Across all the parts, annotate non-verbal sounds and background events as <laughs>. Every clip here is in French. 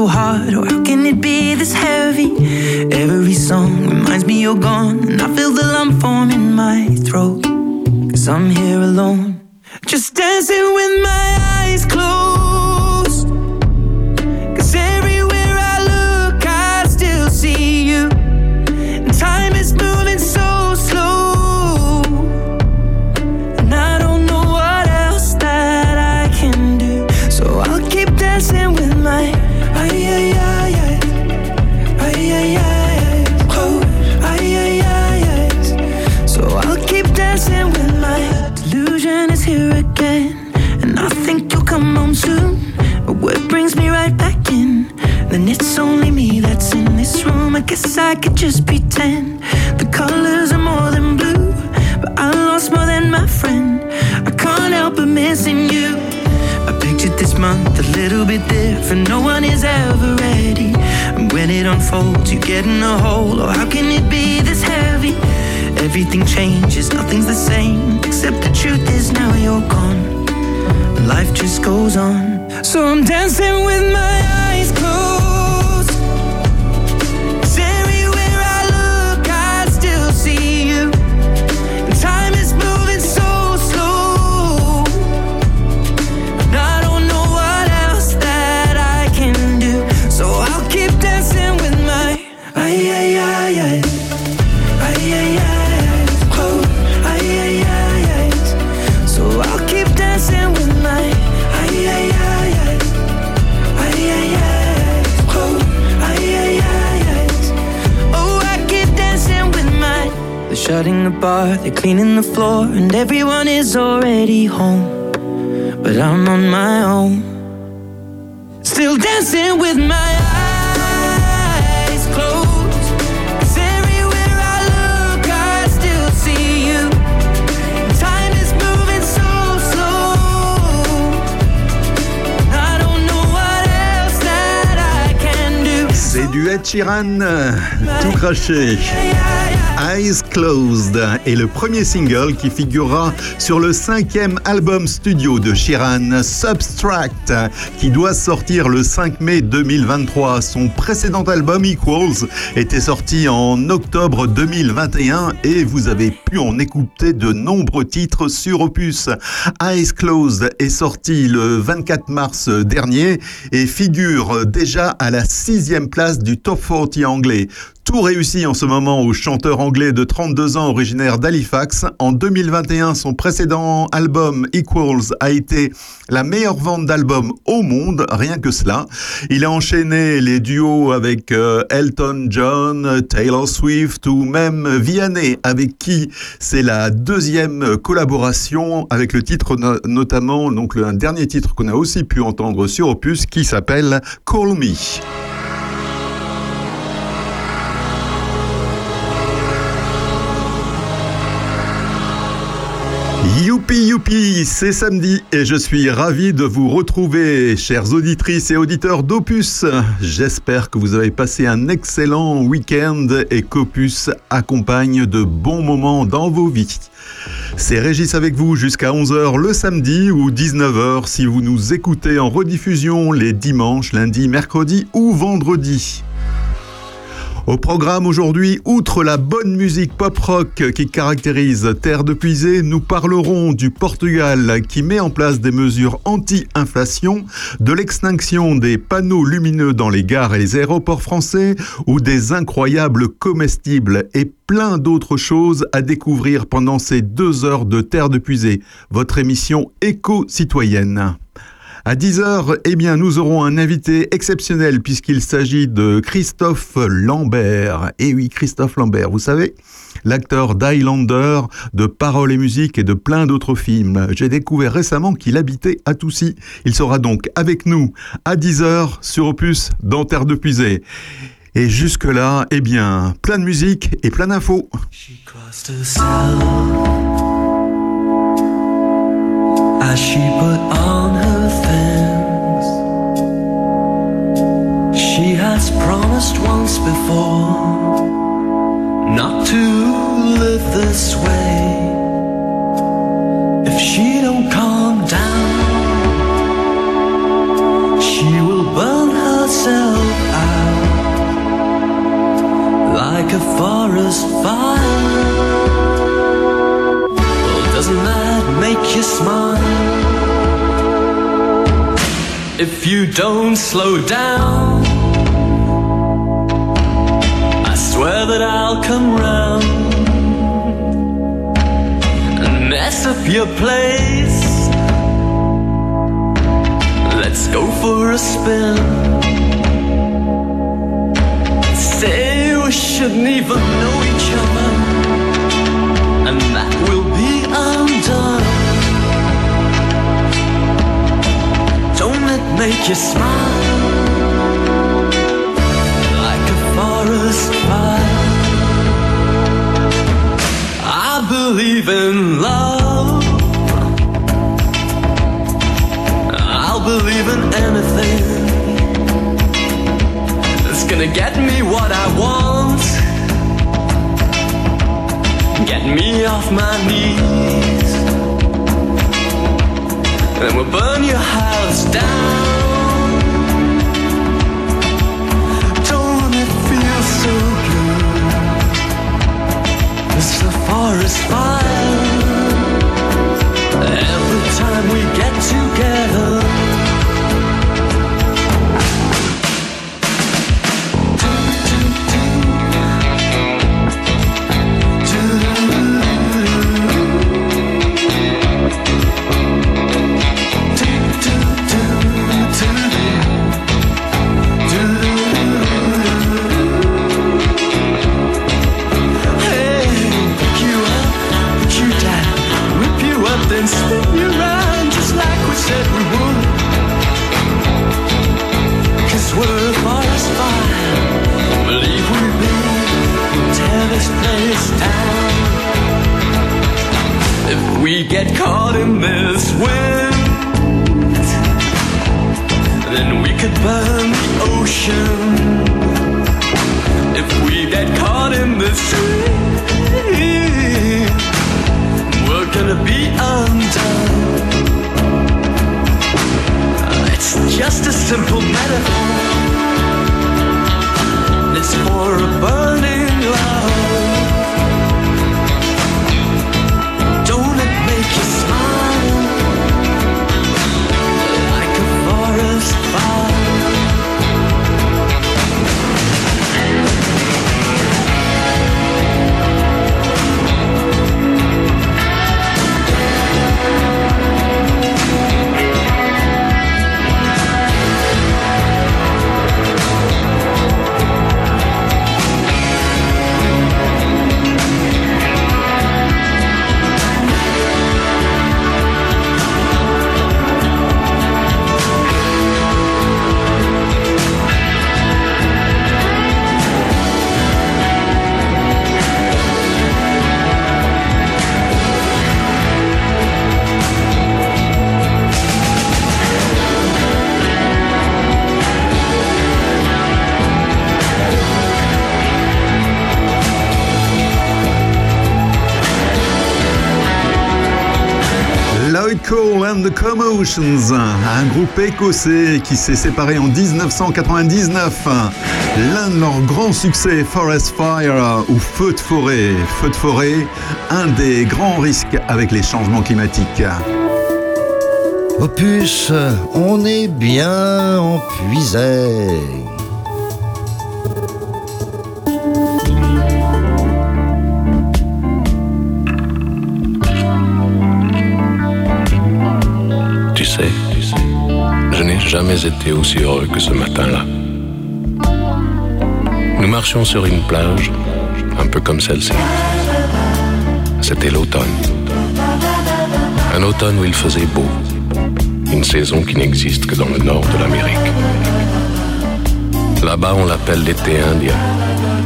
So hard. Oh, est le premier single qui figurera sur le cinquième album studio de Sheeran, Substract, qui doit sortir le 5 mai 2023. Son précédent album Equals était sorti en octobre 2021 et vous avez pu en écouter de nombreux titres sur Opus. Eyes Closed est sorti le 24 mars dernier et figure déjà à la sixième place du Top 40 anglais. Tout réussit en ce moment au chanteur anglais de 32 ans originaire d'Halifax. En 2021, son précédent album Equals a été la meilleure vente d'albums au monde, rien que cela. Il a enchaîné les duos avec euh, Elton John, Taylor Swift ou même Vianney, avec qui c'est la deuxième collaboration avec le titre no- notamment, donc un dernier titre qu'on a aussi pu entendre sur Opus qui s'appelle Call Me. Youpi c'est samedi et je suis ravi de vous retrouver, chères auditrices et auditeurs d'Opus. J'espère que vous avez passé un excellent week-end et qu'Opus accompagne de bons moments dans vos vies. C'est Régis avec vous jusqu'à 11h le samedi ou 19h si vous nous écoutez en rediffusion les dimanches, lundis, mercredis ou vendredis. Au programme aujourd'hui, outre la bonne musique pop-rock qui caractérise Terre de Puisée, nous parlerons du Portugal qui met en place des mesures anti-inflation, de l'extinction des panneaux lumineux dans les gares et les aéroports français ou des incroyables comestibles et plein d'autres choses à découvrir pendant ces deux heures de Terre de Puisée, votre émission éco-citoyenne. À 10h, eh bien, nous aurons un invité exceptionnel puisqu'il s'agit de Christophe Lambert. Eh oui, Christophe Lambert, vous savez, l'acteur d'Highlander, de Paroles et musique et de plein d'autres films. J'ai découvert récemment qu'il habitait à Toussy. Il sera donc avec nous à 10h sur Opus dans Terre de Puisée. Et jusque-là, eh bien, plein de musique et plein d'infos. Has promised once before not to live this way. If she don't calm down, she will burn herself out like a forest fire. Well, Doesn't that make you smile? If you don't slow down, swear that I'll come round and mess up your place. Let's go for a spin. Say we shouldn't even know each other, and that will be undone. Don't it make you smile like a forest fire? Believe in love. I'll believe in anything that's gonna get me what I want get me off my knees. And we'll burn your house down. Forest fire. Every time we get together. Commotions, un groupe écossais qui s'est séparé en 1999. L'un de leurs grands succès, Forest Fire ou Feu de forêt. Feu de forêt, un des grands risques avec les changements climatiques. Opus, on est bien en puisée. Jamais été aussi heureux que ce matin-là. Nous marchions sur une plage, un peu comme celle-ci. C'était l'automne. Un automne où il faisait beau. Une saison qui n'existe que dans le nord de l'Amérique. Là-bas, on l'appelle l'été indien,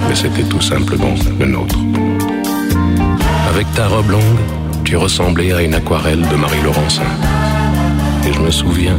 mais c'était tout simplement le nôtre. Avec ta robe longue, tu ressemblais à une aquarelle de Marie Laurencin. Et je me souviens,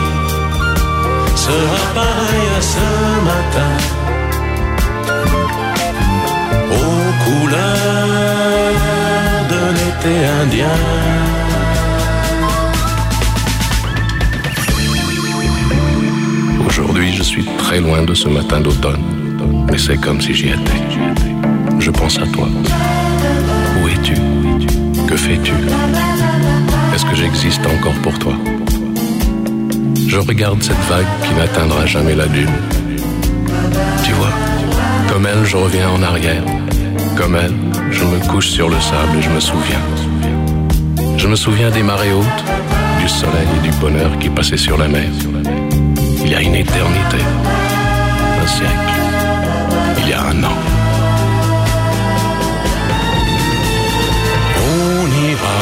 sera pareille à ce matin. Aux couleurs de l'été indien. Aujourd'hui, je suis très loin de ce matin d'automne, mais c'est comme si j'y étais. Je pense à toi. Où es-tu? Que fais-tu? Est-ce que j'existe encore pour toi? Je regarde cette vague qui n'atteindra jamais la dune. Tu vois, comme elle, je reviens en arrière. Comme elle, je me couche sur le sable et je me souviens. Je me souviens des marées hautes, du soleil et du bonheur qui passaient sur la mer. Il y a une éternité, un siècle, il y a un an. On ira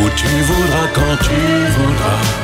où tu voudras quand tu voudras.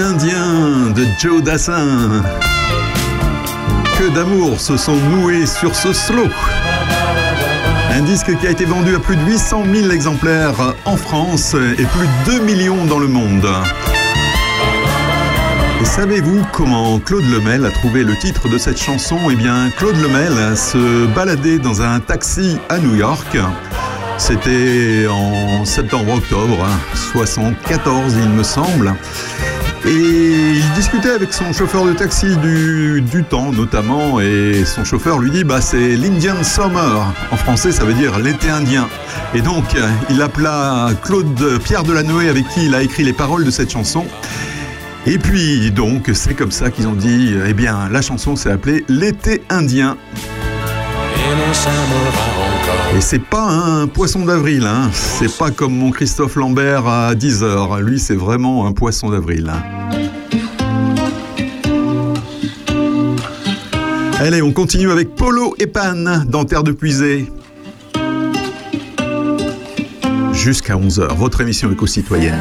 Indien de Joe Dassin. Que d'amour se sont noués sur ce slow. Un disque qui a été vendu à plus de 800 000 exemplaires en France et plus de 2 millions dans le monde. Savez-vous comment Claude Lemel a trouvé le titre de cette chanson? Eh bien, Claude Lemel se baladait dans un taxi à New York. C'était en septembre-octobre 74, il me semble. Et il discutait avec son chauffeur de taxi du, temps notamment, et son chauffeur lui dit bah c'est l'Indian Summer. En français, ça veut dire l'été indien. Et donc, il appela Claude Pierre Delanoë avec qui il a écrit les paroles de cette chanson. Et puis donc, c'est comme ça qu'ils ont dit, eh bien, la chanson s'est appelée L'été indien. Et. Et c'est pas un poisson d'avril, hein. c'est pas comme mon Christophe Lambert à 10h. Lui, c'est vraiment un poisson d'avril. hein. Allez, on continue avec Polo et Pan dans Terre de Puisée. Jusqu'à 11h, votre émission éco-citoyenne.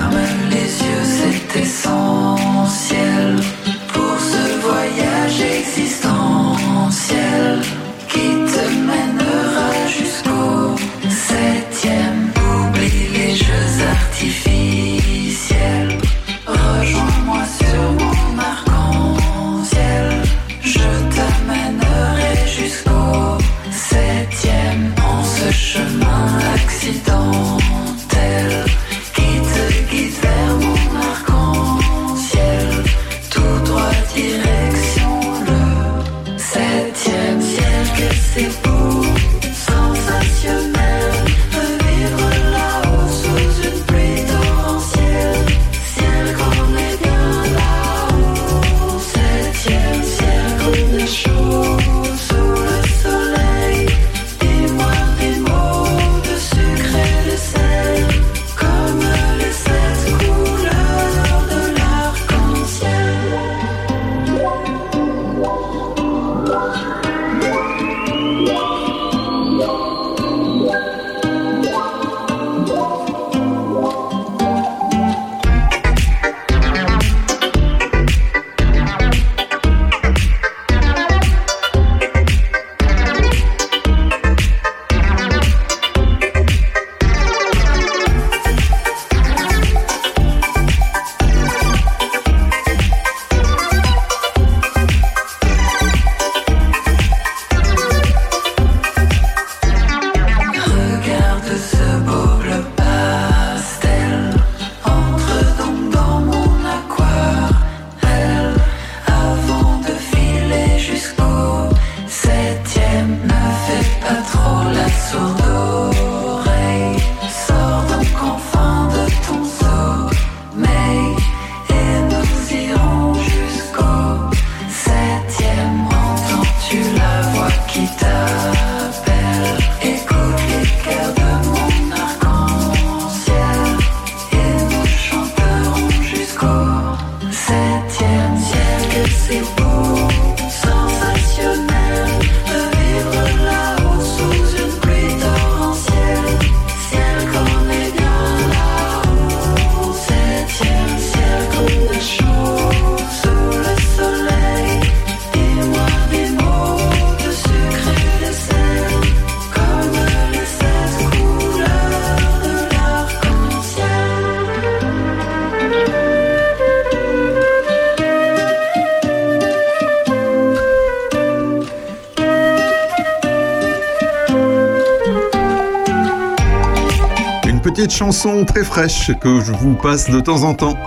Petite chanson très fraîche que je vous passe de temps en temps.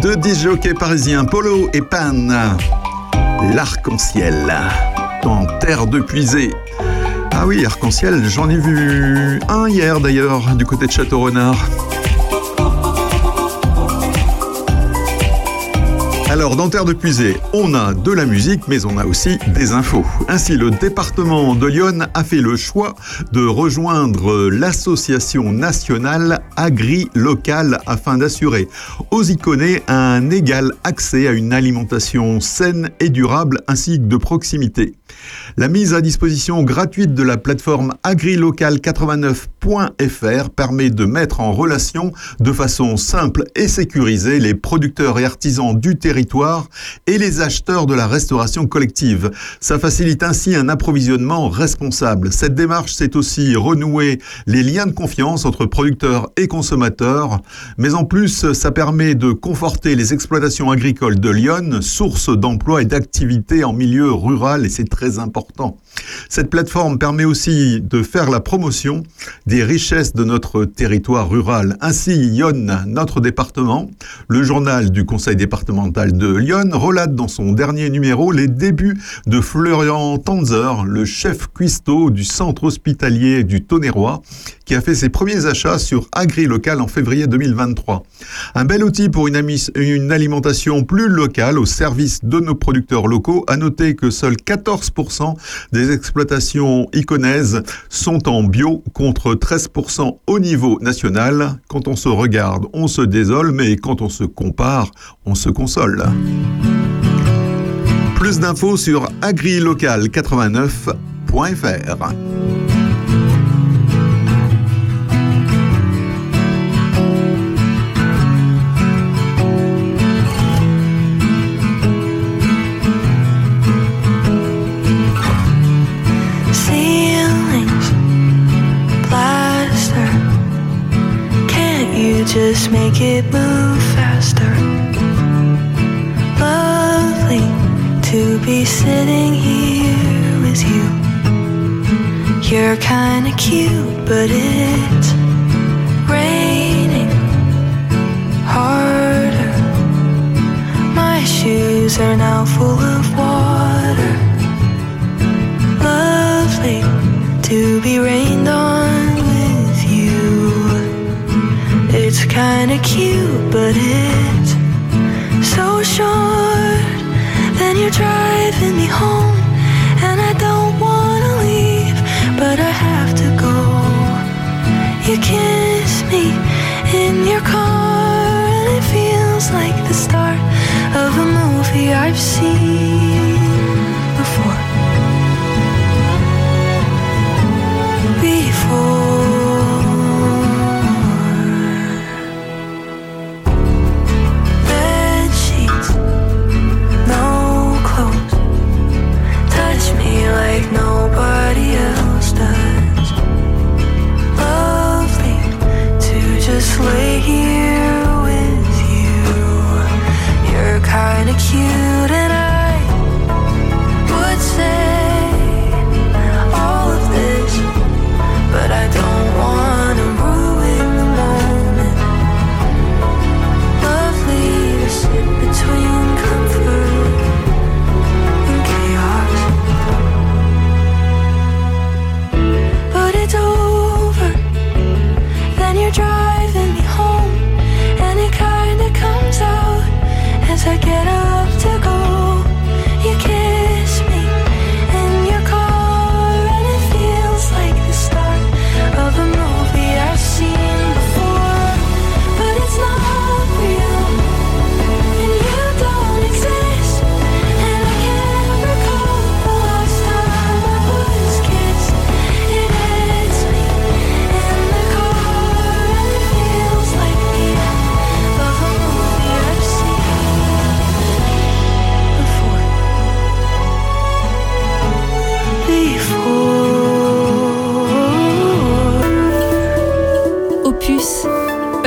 Deux disjockeys parisiens, Polo et Pan. L'arc-en-ciel. En terre de puisée. Ah oui, arc-en-ciel, j'en ai vu un hier d'ailleurs, du côté de Château-Renard. Alors, dans Terre de Puisée, on a de la musique, mais on a aussi des infos. Ainsi, le département de Lyon a fait le choix de rejoindre l'association nationale agri-locale afin d'assurer aux iconés un égal accès à une alimentation saine et durable ainsi que de proximité. La mise à disposition gratuite de la plateforme agrilocal89.fr permet de mettre en relation de façon simple et sécurisée les producteurs et artisans du territoire et les acheteurs de la restauration collective. Ça facilite ainsi un approvisionnement responsable. Cette démarche, c'est aussi renouer les liens de confiance entre producteurs et consommateurs, mais en plus, ça permet de conforter les exploitations agricoles de Lyon, source d'emplois et d'activités en milieu rural, et c'est très important. Cette plateforme permet aussi de faire la promotion des richesses de notre territoire rural. Ainsi, Lyon, notre département, le journal du conseil départemental de Lyon, relate dans son dernier numéro les débuts de Florian Tanzer, le chef cuistot du centre hospitalier du Tonnerrois, qui a fait ses premiers achats sur AgriLocal en février 2023. Un bel outil pour une, alimentation plus locale au service de nos producteurs locaux. À noter que seuls 14% des exploitations iconaises sont en bio contre 13% au niveau national. Quand on se regarde, on se désole, mais quand on se compare, on se console. Plus d'infos sur agrilocal89.fr. just make it move faster. Lovely to be sitting here with you. You're kinda cute, but it's raining harder. My shoes are now full of water. Lovely to be rained on. It's kinda cute, but it's so short. Then you're driving me home, and I don't wanna leave, but I have to go. You kiss me in your car, and it feels like the start of a movie I've seen nobody else does. Lovely to just lay here with you. You're kinda cute, and I would say.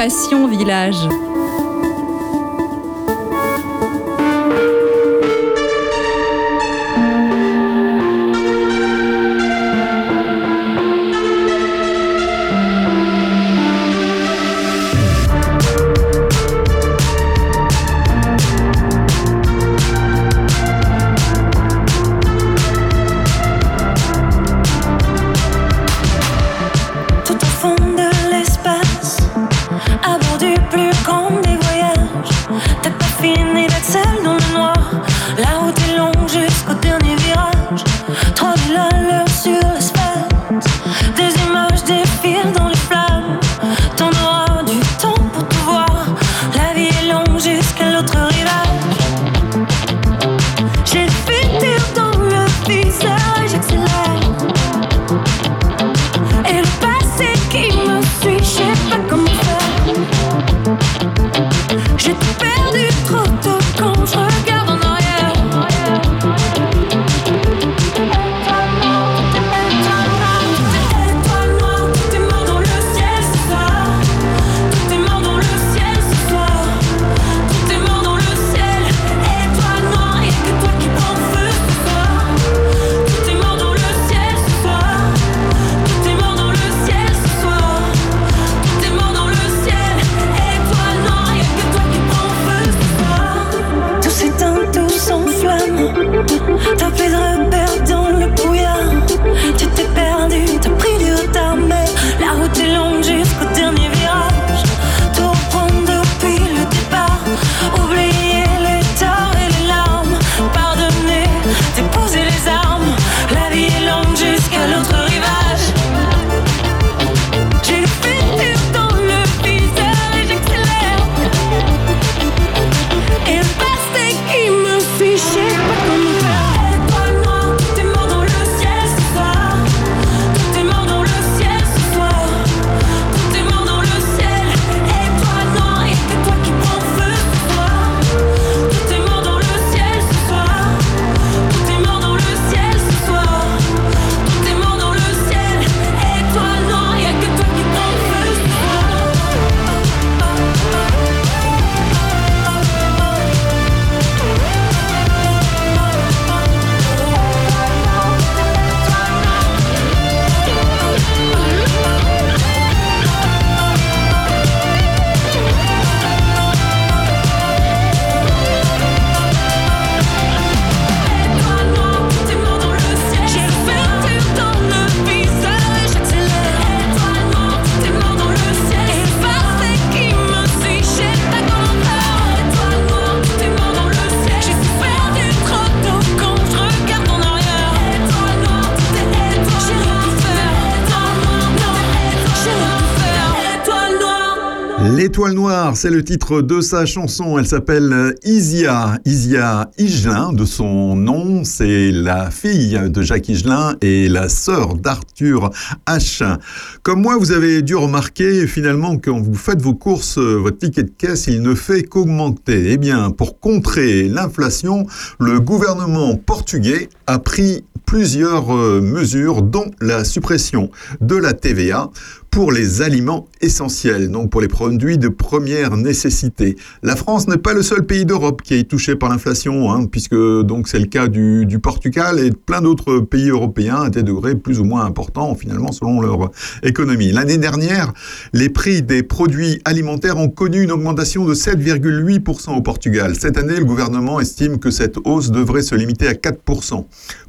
Noire, c'est le titre de sa chanson. Elle s'appelle Isia. Isia Higelin, de son nom, c'est la fille de Jacques Higelin et la sœur d'Arthur H. Comme moi, vous avez dû remarquer finalement quand vous faites vos courses, votre ticket de caisse, il ne fait qu'augmenter. Eh bien, pour contrer l'inflation, le gouvernement portugais a pris plusieurs euh, mesures, dont la suppression de la TVA pour les aliments essentiels, donc pour les produits de première nécessité. La France n'est pas le seul pays d'Europe qui est touché par l'inflation, hein, puisque donc c'est le cas du, du, Portugal et de plein d'autres pays européens à des degrés plus ou moins importants finalement selon leur économie. L'année dernière, les prix des produits alimentaires ont connu une augmentation de 7,8% au Portugal. Cette année, le gouvernement estime que cette hausse devrait se limiter à 4%.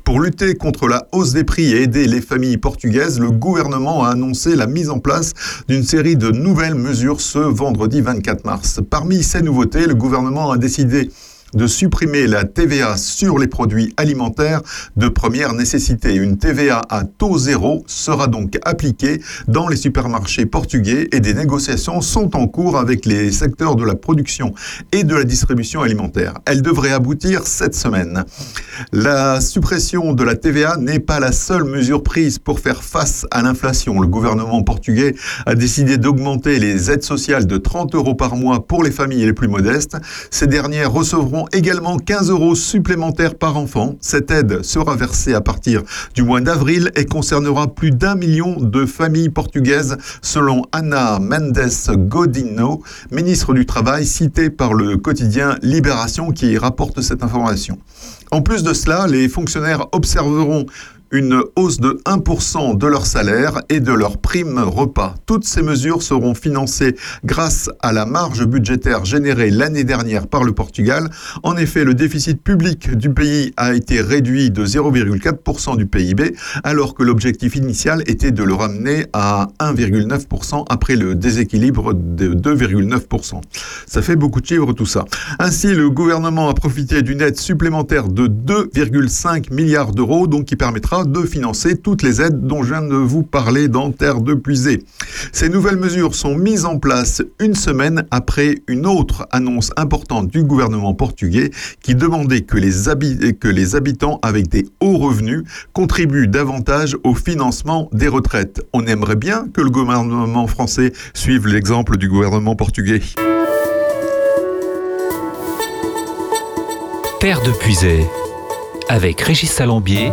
Pour lutter contre la hausse des prix et aider les familles portugaises, le gouvernement a annoncé la mise en place d'une série de nouvelles mesures ce vendredi 24 mars. Parmi ces nouveautés, le gouvernement a décidé de supprimer la TVA sur les produits alimentaires de première nécessité. Une TVA à taux zéro sera donc appliquée dans les supermarchés portugais et des négociations sont en cours avec les secteurs de la production et de la distribution alimentaire. Elle devrait aboutir cette semaine. La suppression de la TVA n'est pas la seule mesure prise pour faire face à l'inflation. Le gouvernement portugais a décidé d'augmenter les aides sociales de 30 euros par mois pour les familles les plus modestes. Ces dernières recevront également 15 euros supplémentaires par enfant. Cette aide sera versée à partir du mois d'avril et concernera plus d'un million de familles portugaises, selon Ana Mendes Godinho, ministre du Travail, citée par le quotidien Libération qui rapporte cette information. En plus de cela, les fonctionnaires observeront une hausse de 1% de leur salaire et de leur prime repas. Toutes ces mesures seront financées grâce à la marge budgétaire générée l'année dernière par le Portugal. En effet, le déficit public du pays a été réduit de 0,4% du PIB, alors que l'objectif initial était de le ramener à 1,9% après le déséquilibre de 2,9%. Ça fait beaucoup de chiffres tout ça. Ainsi, le gouvernement a profité d'une aide supplémentaire de 2,5 milliards d'euros, donc qui permettra de financer toutes les aides dont je viens de vous parler dans Terre de Puisée. Ces nouvelles mesures sont mises en place une semaine après une autre annonce importante du gouvernement portugais qui demandait que les, que les habitants avec des hauts revenus contribuent davantage au financement des retraites. On aimerait bien que le gouvernement français suive l'exemple du gouvernement portugais. Terre de Puisée, avec Régis Salambier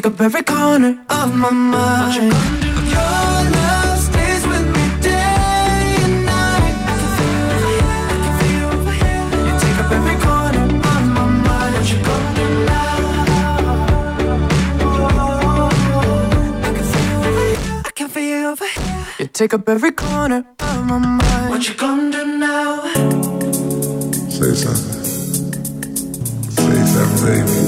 take up every corner of my mind. Your love stays with me day and night. You take up every corner of my mind. What you gonna do now? I can feel you over here. You take up every corner of my mind. What you gonna do now? Say something. Say something, baby.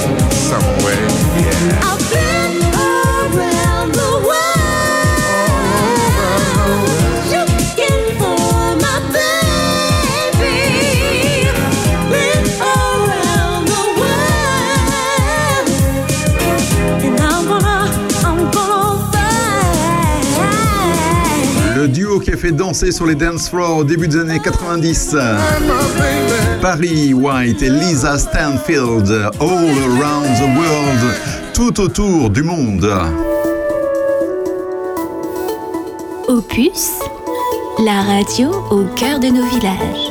danser sur les dance floors au début des années 90. Paris White et Lisa Stanfield, All Around the World, tout autour du monde. Opus, la radio au cœur de nos villages.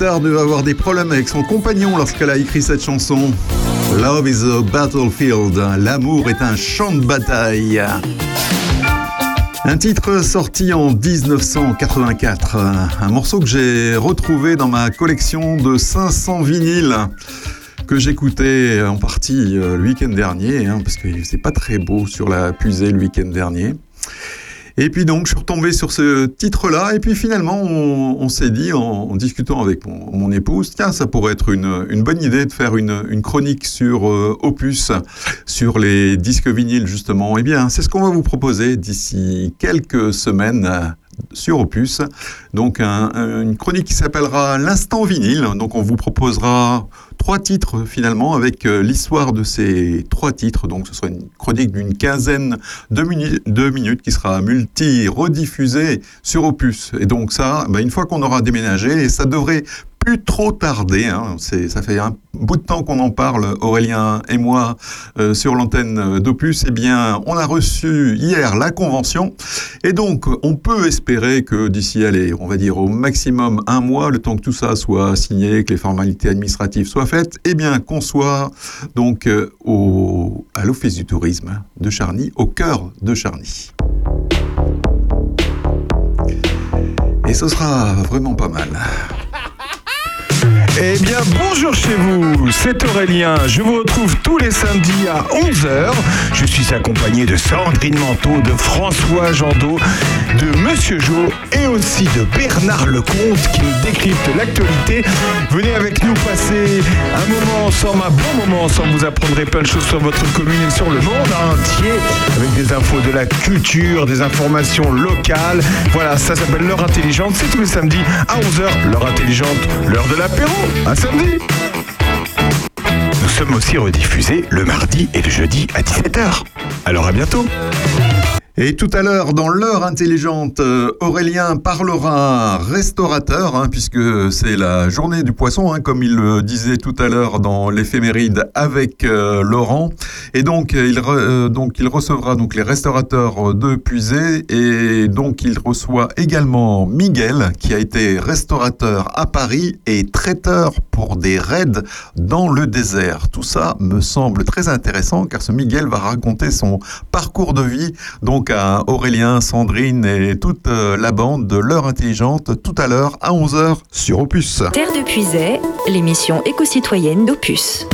Avoir des problèmes avec son compagnon lorsqu'elle a écrit cette chanson. Love is a battlefield. L'amour est un champ de bataille. Un titre sorti en 1984, un morceau que j'ai retrouvé dans ma collection de 500 vinyles que j'écoutais en partie euh, le week-end dernier, hein, parce qu'il faisait pas très beau sur la pusée le week-end dernier. Et puis donc, je suis retombé sur ce titre-là, et puis finalement, on, s'est dit, en, discutant avec mon, épouse, tiens, ça pourrait être une, bonne idée de faire une, chronique sur euh, Opus, sur les disques vinyles, justement. Eh bien, c'est ce qu'on va vous proposer d'ici quelques semaines euh, sur Opus. Donc, un- un- une chronique qui s'appellera L'instant vinyle. Donc, on vous proposera trois titres finalement avec euh, l'histoire de ces trois titres. Donc, ce sera une chronique d'une quinzaine de, minu- de minutes qui sera multi-rediffusée sur Opus. Et donc, ça, ben, une fois qu'on aura déménagé, et ça devrait trop tarder. Hein. Ça fait un bout de temps qu'on en parle, Aurélien et moi, euh, sur l'antenne d'Opus. Eh bien, on a reçu hier la convention. Et donc, on peut espérer que d'ici, allez, on va dire au maximum un mois, le temps que tout ça soit signé, que les formalités administratives soient faites, eh bien, qu'on soit donc euh, au, à l'Office du tourisme de Charny, au cœur de Charny. Et ce sera vraiment pas mal. Eh bien, bonjour chez vous, c'est Aurélien. Je vous retrouve tous les samedis à 11h. Je suis accompagné de Sandrine Manteau, de François Jandot, de Monsieur Jo et aussi de Bernard Lecomte qui nous décrypte l'actualité. Venez avec nous passer un moment ensemble, un bon moment ensemble. Vous apprendrez plein de choses sur votre commune et sur le monde entier avec des infos de la culture, des informations locales. Voilà, ça s'appelle L'heure intelligente. C'est tous les samedis à 11h. L'heure intelligente, l'heure de l'apéro. Un samedi. Nous sommes aussi rediffusés le mardi et le jeudi à 17h. Alors à bientôt. Et tout à l'heure, dans l'heure intelligente, euh, Aurélien parlera restaurateur, hein, puisque c'est la journée du poisson, hein, comme il le disait tout à l'heure dans l'éphéméride avec euh, Laurent. Et donc euh, il, donc, il recevra donc les restaurateurs de Puisé, et donc il reçoit également Miguel, qui a été restaurateur à Paris et traiteur pour des raids dans le désert. Tout ça me semble très intéressant, car ce Miguel va raconter son parcours de vie, donc à Aurélien, Sandrine et toute euh, la bande de l'heure intelligente tout à l'heure à 11h sur Opus. Terre de Puisay, l'émission éco-citoyenne d'Opus.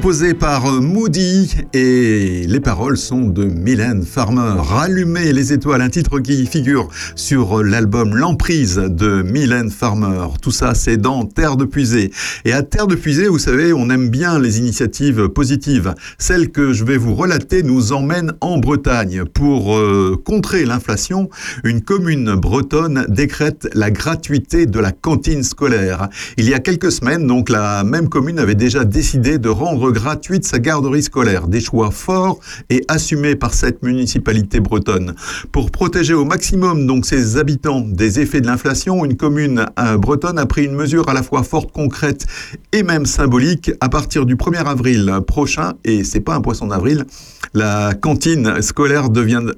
Été composée par Moody et les paroles sont de Mylène Farmer. Rallumer les étoiles, un titre qui figure sur l'album L'emprise de Mylène Farmer. Tout ça, c'est dans Terre de Puisée. Et à Terre de Puisée, vous savez, on aime bien les initiatives positives. Celle que je vais vous relater nous emmène en Bretagne. Pour euh, contrer l'inflation, une commune bretonne décrète la gratuité de la cantine scolaire. Il y a quelques semaines, donc, la même commune avait déjà décidé de rendre gratuite sa garderie scolaire. Des choix forts et assumés par cette municipalité bretonne. Pour protéger au maximum donc ses habitants des effets de l'inflation, une commune euh, bretonne a pris une mesure à la fois forte, concrète et même symbolique. À partir du 1er avril prochain, et c'est pas un poisson d'avril, la cantine scolaire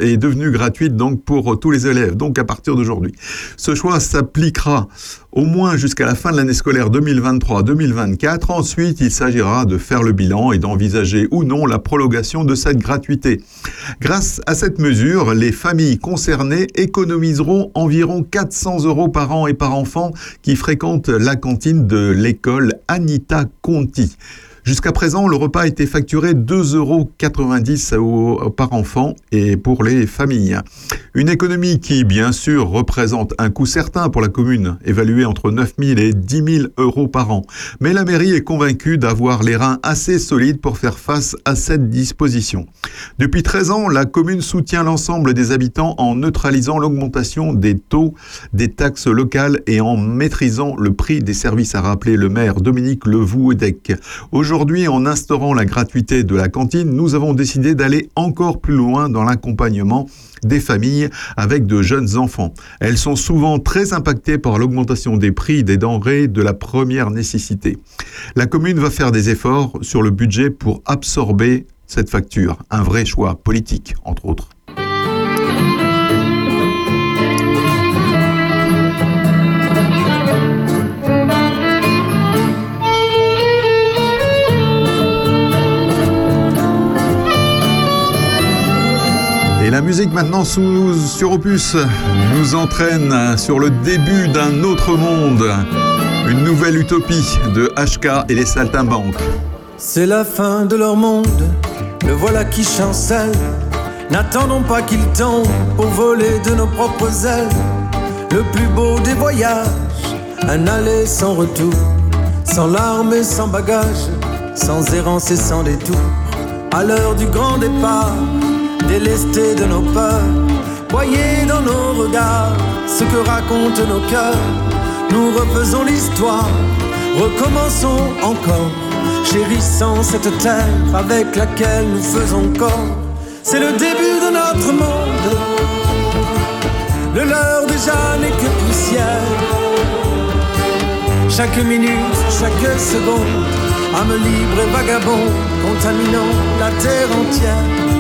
est devenue gratuite donc pour tous les élèves. Donc à partir d'aujourd'hui, ce choix s'appliquera au moins jusqu'à la fin de l'année scolaire 2023-2024. Ensuite, il s'agira de faire le bilan et d'envisager ou non la prolongation de cette gratuité. Grâce à cette mesure, les familles concernées économiseront environ 400 euros par an et par enfant qui fréquentent la cantine de l'école Anita Conti. Jusqu'à présent, le repas était facturé 2,90 euros par enfant et pour les familles. Une économie qui, bien sûr, représente un coût certain pour la commune, évalué entre 9 000 et 10 000 euros par an. Mais la mairie est convaincue d'avoir les reins assez solides pour faire face à cette disposition. Depuis 13 ans, la commune soutient l'ensemble des habitants en neutralisant l'augmentation des taux des taxes locales et en maîtrisant le prix des services, a rappelé le maire Dominique Levouedec. Aujourd'hui, en instaurant la gratuité de la cantine, nous avons décidé d'aller encore plus loin dans l'accompagnement des familles avec de jeunes enfants. Elles sont souvent très impactées par l'augmentation des prix des denrées de la première nécessité. La commune va faire des efforts sur le budget pour absorber cette facture. Un vrai choix politique, entre autres. Musique maintenant sous, sur Opus nous entraîne sur le début d'un autre monde, une nouvelle utopie de HK et les saltimbanques. C'est la fin de leur monde, le voilà qui chancelle. N'attendons pas qu'il tombe pour voler de nos propres ailes. Le plus beau des voyages, un aller sans retour, sans larmes et sans bagages, sans errance et sans détour. À l'heure du grand départ, délestés de nos peurs, voyez dans nos regards ce que racontent nos cœurs. Nous refaisons l'histoire, recommençons encore, chérissant cette terre avec laquelle nous faisons corps. C'est le début de notre monde, le leur déjà n'est que poussière. Chaque minute, chaque seconde, âme libre et vagabond, contaminant la terre entière.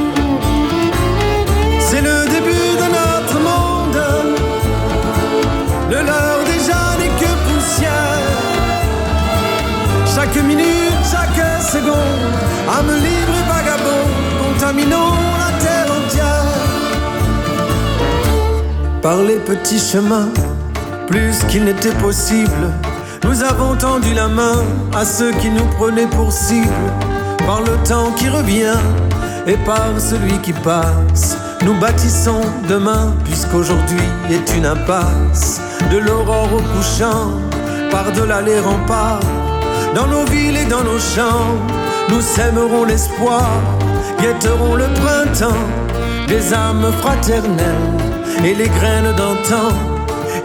Âme libre et vagabond, contaminons la terre entière. Par les petits chemins, plus qu'il n'était possible, nous avons tendu la main à ceux qui nous prenaient pour cible. Par le temps qui revient et par celui qui passe, nous bâtissons demain, puisqu'aujourd'hui est une impasse. De l'aurore au couchant, par-delà les remparts, dans nos villes et dans nos champs, nous sèmerons l'espoir, guetterons le printemps, des âmes fraternelles et les graines d'antan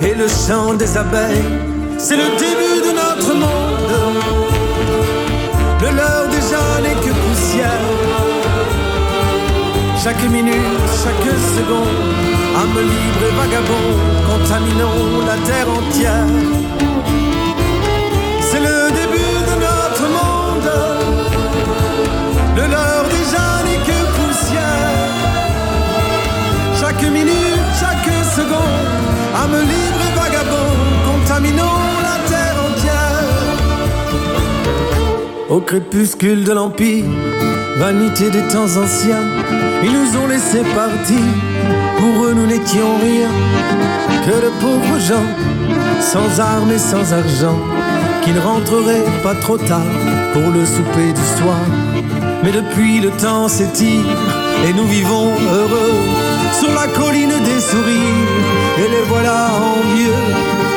et le chant des abeilles. C'est le début de notre monde. Le leur déjà n'est que poussière. Chaque minute, chaque seconde, âme libre et vagabond, contaminons la terre entière. vagabond, âme libre et vagabond, contaminons la terre entière. Au crépuscule de l'Empire, vanité des temps anciens, ils nous ont laissés partir, pour eux nous n'étions rien que de pauvres gens, sans armes et sans argent, qui ne rentreraient pas trop tard pour le souper du soir. Mais depuis le temps s'étire et nous vivons heureux sur la colline des sourires. Et les voilà envieux,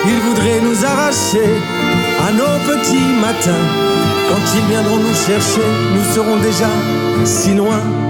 ils voudraient nous arracher à nos petits matins. Quand ils viendront nous chercher, nous serons déjà si loin.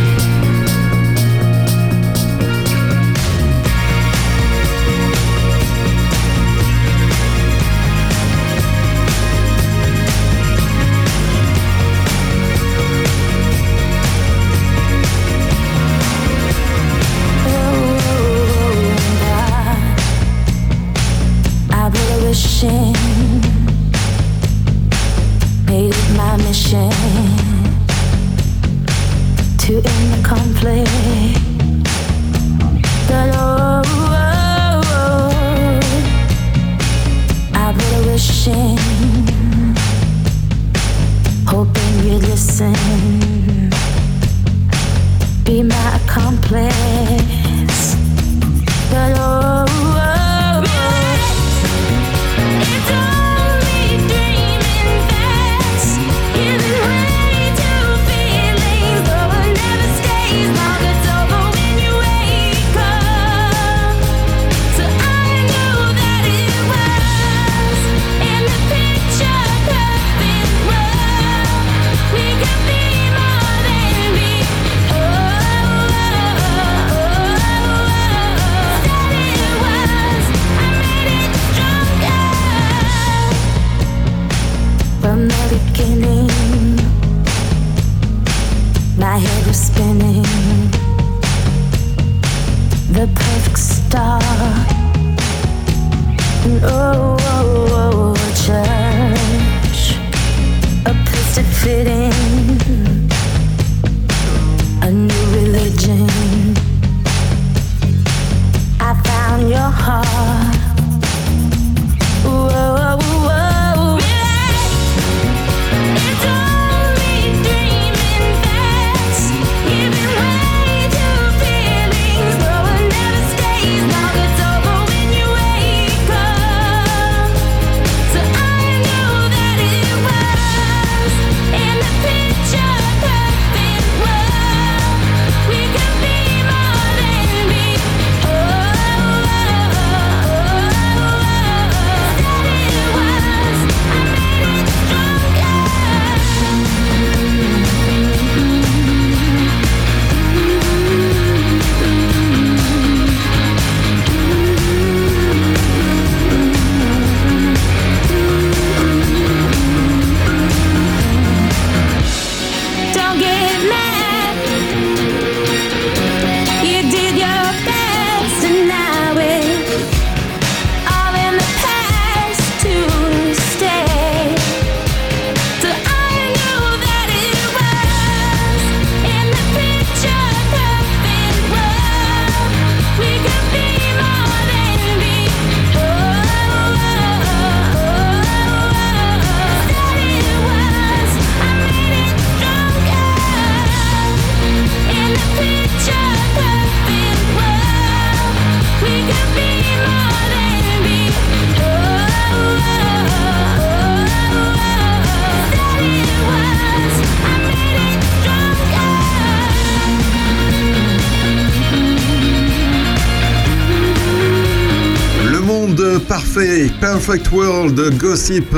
Parfait, Perfect World Gossip,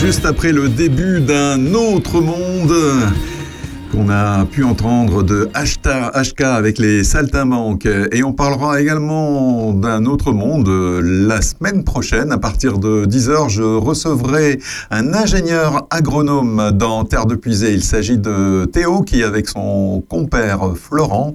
juste après le début d'un autre monde qu'on a pu entendre de HK avec les saltimbanques. Et on parlera également d'un autre monde la semaine prochaine. À partir de 10h, je recevrai un ingénieur agronome dans Terre de Puisée. Il s'agit de Théo qui, avec son compère Florent,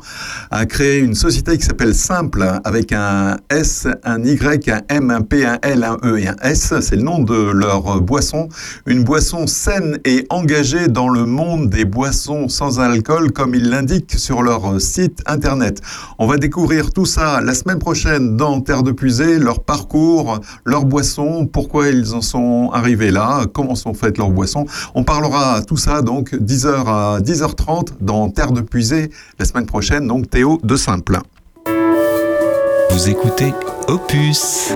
a créé une société qui s'appelle Simple avec un S, un Y, un M, un P, un L, un E et un S. C'est le nom de leur boisson. Une boisson saine et engagée dans le monde des boissons sans alcool comme ils l'indiquent sur leur site internet. On va découvrir tout ça la semaine prochaine dans Terre de Puisée, leur parcours, leurs boissons, pourquoi ils en sont arrivés là, comment sont faites leurs boissons. On parlera tout ça donc 10h à 10h30 dans Terre de Puisée la semaine prochaine, donc Théo de Simple. Vous écoutez Opus.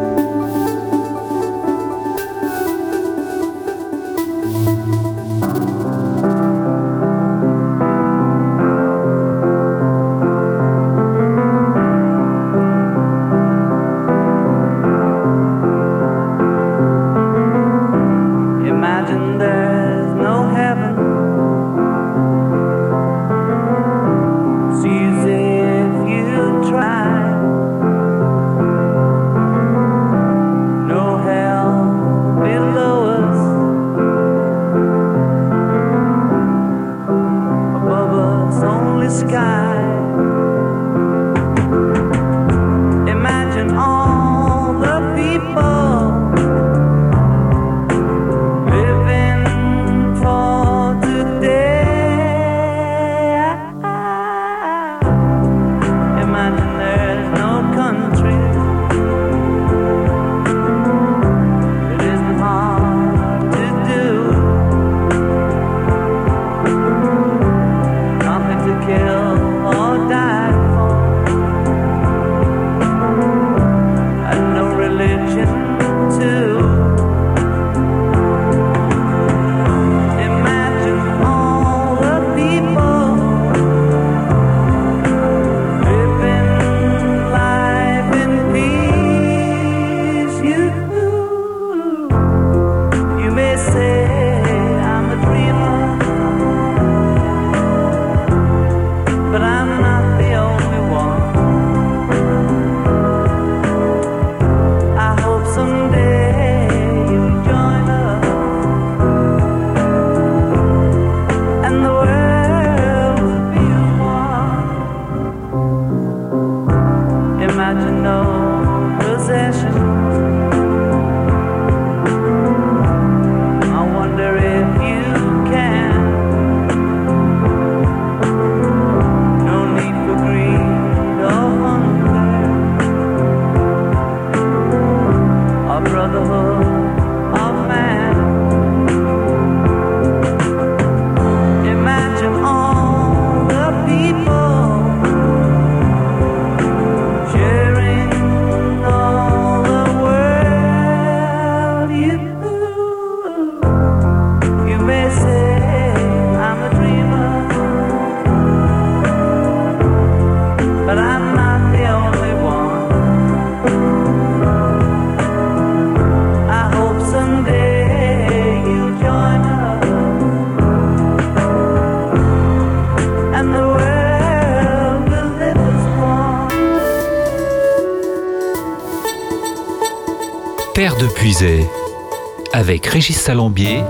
Avec Régis Salambier,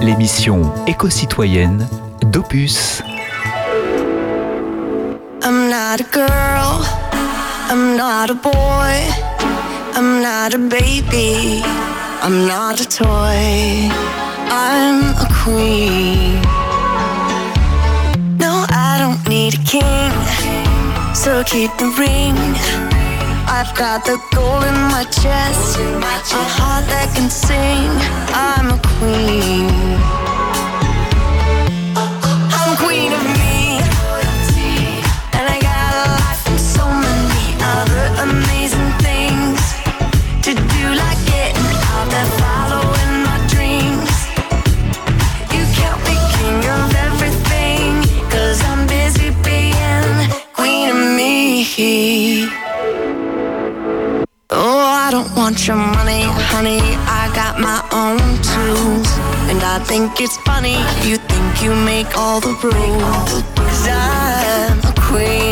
l'émission éco-citoyenne d'Opus. I'm not a girl, I'm not a boy, I'm not a baby, I'm not a toy, I'm a queen. No, I don't need a king, so keep the ring. I've got the gold in my chest, a heart that can sing. I'm a queen. Think it's funny, you think you make all the rules. Cause I'm a queen.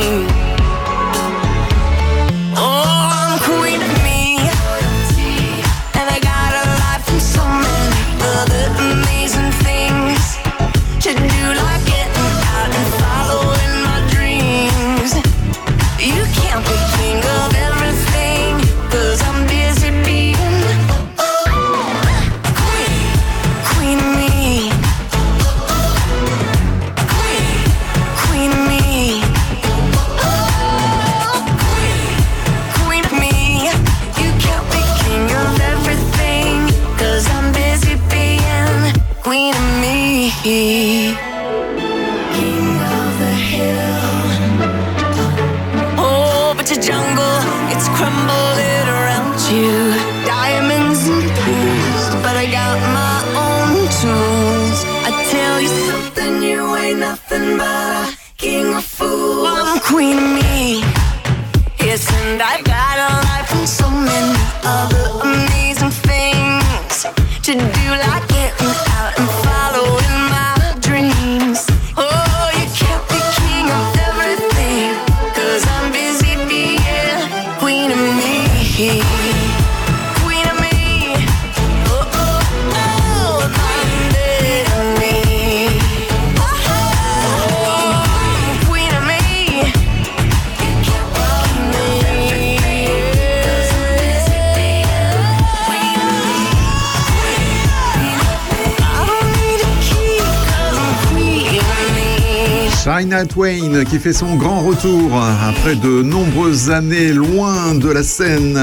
Twain qui fait son grand retour après de nombreuses années loin de la scène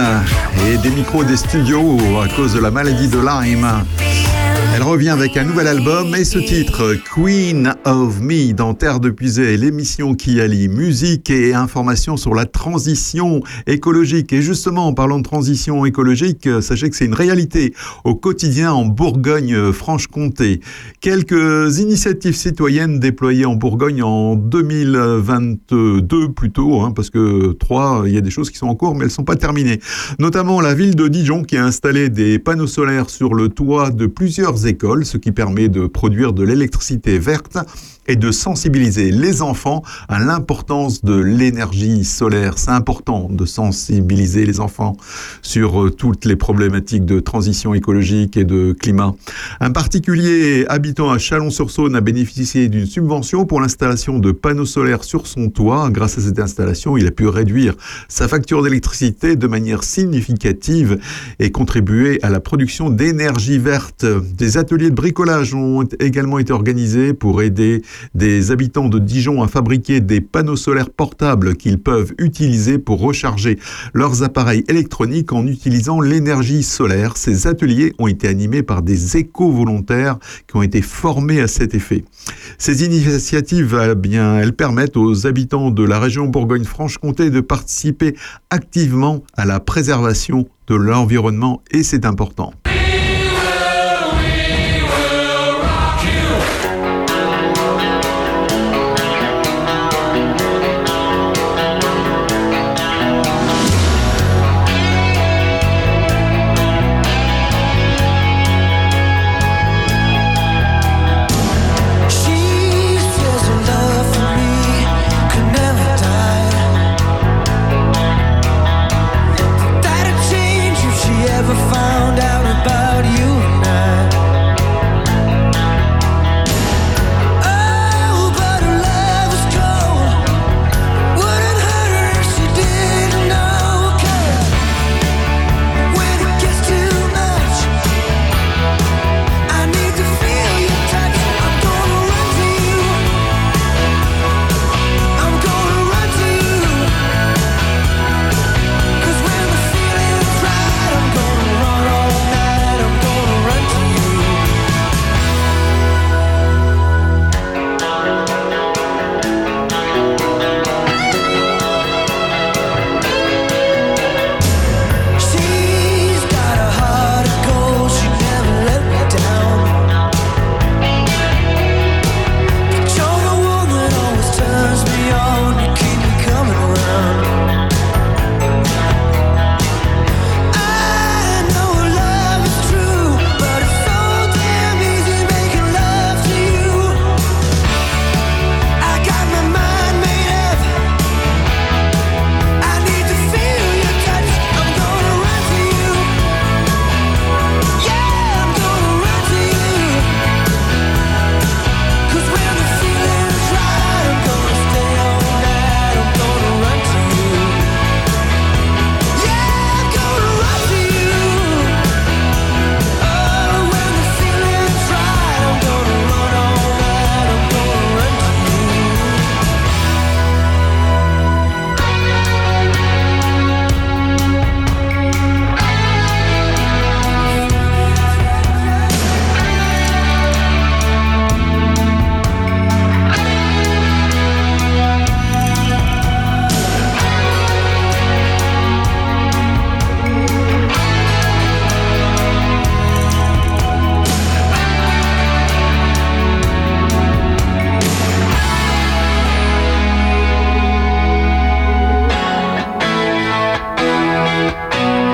et des micros des studios à cause de la maladie de Lyme. Elle revient avec un nouvel album et ce titre, Queen of Me, dans Terre de Puisée, l'émission qui allie musique et information sur la transition écologique. Et justement, en parlant de transition écologique, sachez que c'est une réalité au quotidien en Bourgogne-Franche-Comté. Quelques initiatives citoyennes déployées en Bourgogne en 2022 plutôt, hein, parce que trois, il y a des choses qui sont en cours, mais elles ne sont pas terminées. Notamment la ville de Dijon qui a installé des panneaux solaires sur le toit de plusieurs écoles, ce qui permet de produire de l'électricité verte et de sensibiliser les enfants à l'importance de l'énergie solaire. C'est important de sensibiliser les enfants sur euh, toutes les problématiques de transition écologique et de climat. Un particulier habitant à Chalon-sur-Saône a bénéficié d'une subvention pour l'installation de panneaux solaires sur son toit. Grâce à cette installation, il a pu réduire sa facture d'électricité de manière significative et contribuer à la production d'énergie verte. Des ateliers de bricolage ont également été organisés pour aider des habitants de Dijon à fabriquer des panneaux solaires portables qu'ils peuvent utiliser pour recharger leurs appareils électroniques en utilisant l'énergie solaire. Ces ateliers ont été animés par des éco-volontaires qui ont été formés à cet effet. Ces initiatives, eh elles permettent aux habitants de la région Bourgogne-Franche-Comté de participer activement à la préservation de l'environnement et c'est important. Música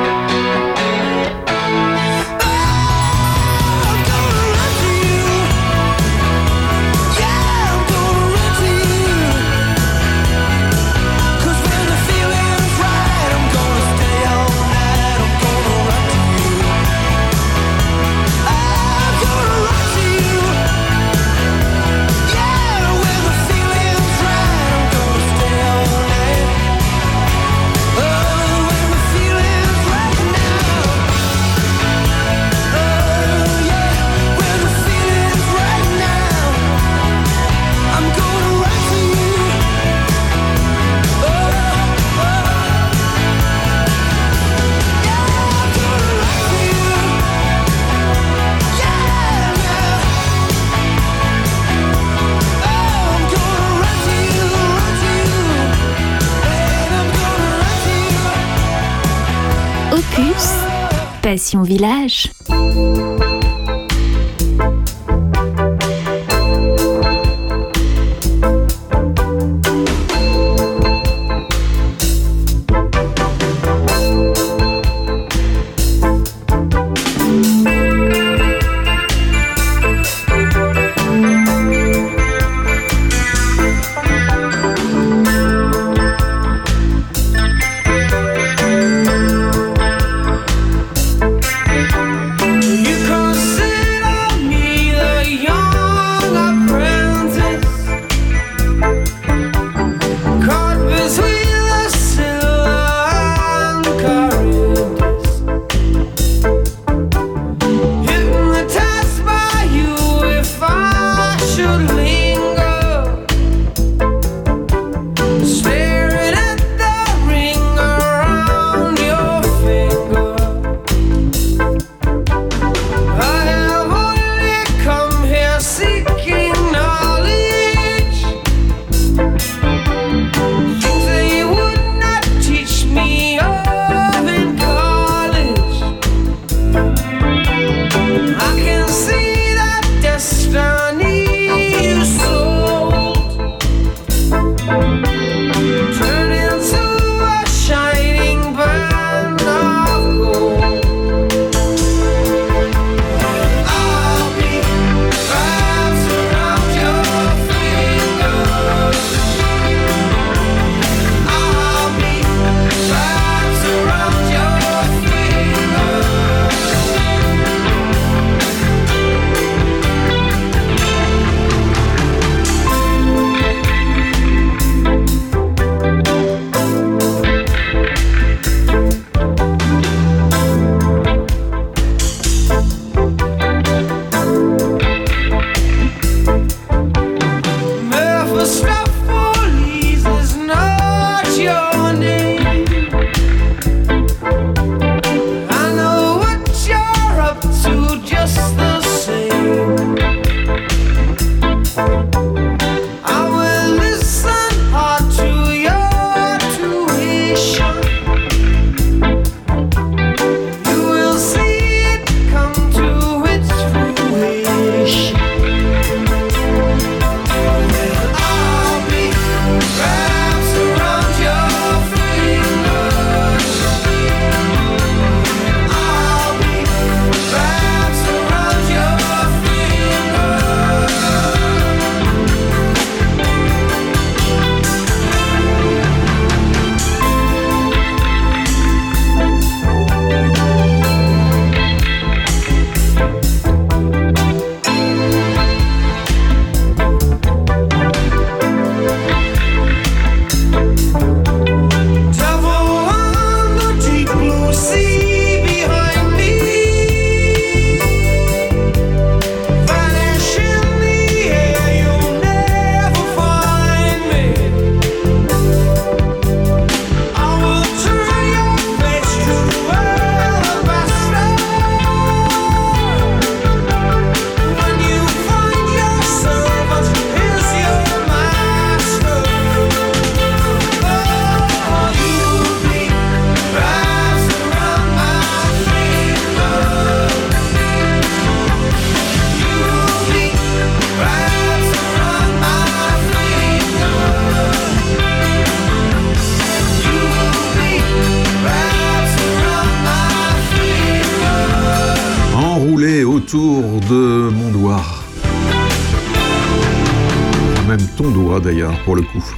Village.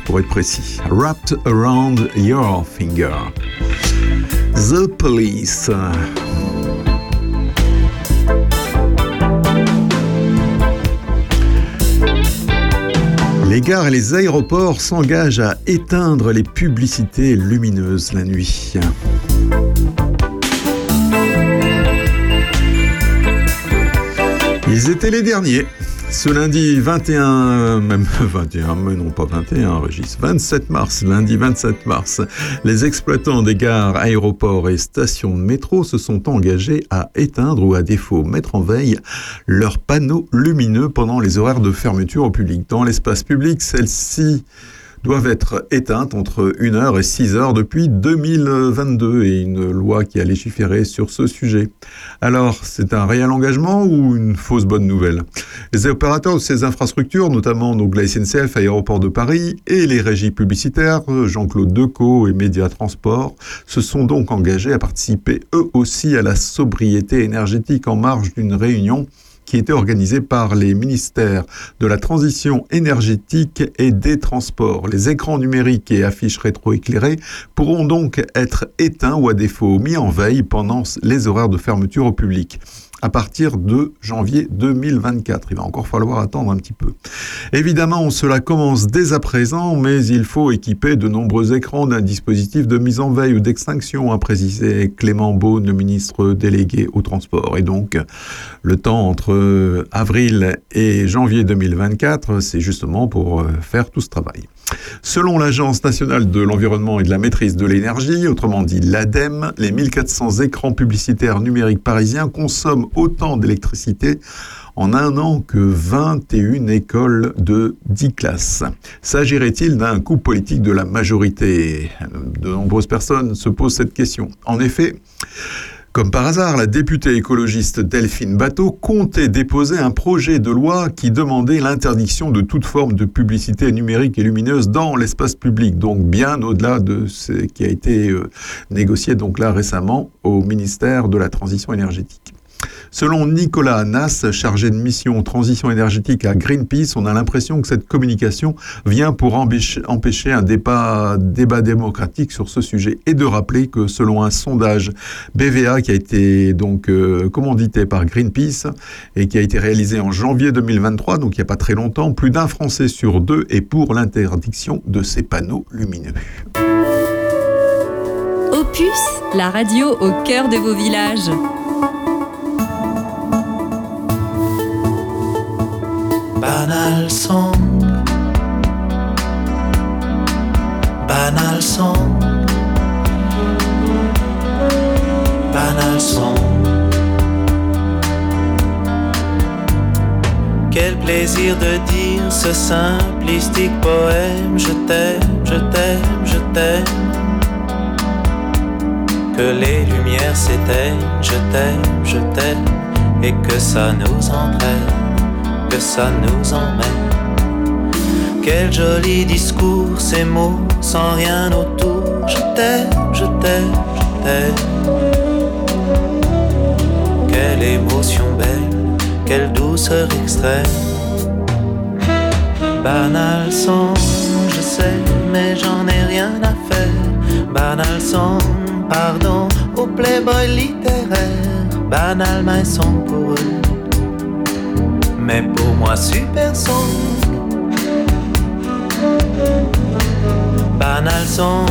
pour être précis. Wrapped Around Your Finger. The Police. Les gares et les aéroports s'engagent à éteindre les publicités lumineuses la nuit. Ils étaient les derniers. Ce lundi 21, euh, même <laughs> 21, non pas 21, Régis, 27 mars, lundi 27 mars, les exploitants des gares, aéroports et stations de métro se sont engagés à éteindre ou à défaut mettre en veille leurs panneaux lumineux pendant les horaires de fermeture au public. Dans l'espace public, celle-ci doivent être éteintes entre 1h et 6h depuis 2022 et une loi qui a légiféré sur ce sujet. Alors, c'est un réel engagement ou une fausse bonne nouvelle? Les opérateurs de ces infrastructures, notamment donc la SNCF, Aéroport de Paris et les régies publicitaires, Jean-Claude Decaux et Média Transport, se sont donc engagés à participer eux aussi à la sobriété énergétique en marge d'une réunion qui était organisée par les ministères de la transition énergétique et des transports. Les écrans numériques et affiches rétroéclairées pourront donc être éteints ou à défaut mis en veille pendant les horaires de fermeture au public à partir de janvier 2024. Il va encore falloir attendre un petit peu. Évidemment, cela commence dès à présent, mais il faut équiper de nombreux écrans d'un dispositif de mise en veille ou d'extinction, a précisé Clément Beaune, ministre délégué au transport. Et donc, le temps entre avril et janvier 2024, c'est justement pour euh, faire tout ce travail. Selon l'Agence nationale de l'environnement et de la maîtrise de l'énergie, autrement dit l'ADEME, les 1400 écrans publicitaires numériques parisiens consomment autant d'électricité en un an que 21 écoles de 10 classes. S'agirait-il d'un coup politique de la majorité? De nombreuses personnes se posent cette question. En effet, comme par hasard, la députée écologiste Delphine Bateau comptait déposer un projet de loi qui demandait l'interdiction de toute forme de publicité numérique et lumineuse dans l'espace public, donc bien au-delà de ce qui a été euh, négocié donc là récemment au ministère de la Transition énergétique. Selon Nicolas Nas, chargé de mission transition énergétique à Greenpeace, on a l'impression que cette communication vient pour empêcher un débat, démocratique sur ce sujet et de rappeler que selon un sondage BVA qui a été donc euh, commandité par Greenpeace et qui a été réalisé en janvier 2023, donc il n'y a pas très longtemps, plus d'un Français sur deux est pour l'interdiction de ces panneaux lumineux. Opus, la radio au cœur de vos villages. Banal song, banal song, banal song. Quel plaisir de dire ce simplistique poème. Je t'aime, je t'aime, je t'aime. Que les lumières s'éteignent, je t'aime, je t'aime. Et que ça nous entraîne que ça nous emmène. Quel joli discours, ces mots sans rien autour. Je t'aime, je t'aime, je t'aime. Quelle émotion belle, quelle douceur extrême. Banal son, je sais, mais j'en ai rien à faire. Banal son, pardon, au playboy littéraire. Banal my song pour eux mais pour moi super son. Banal son,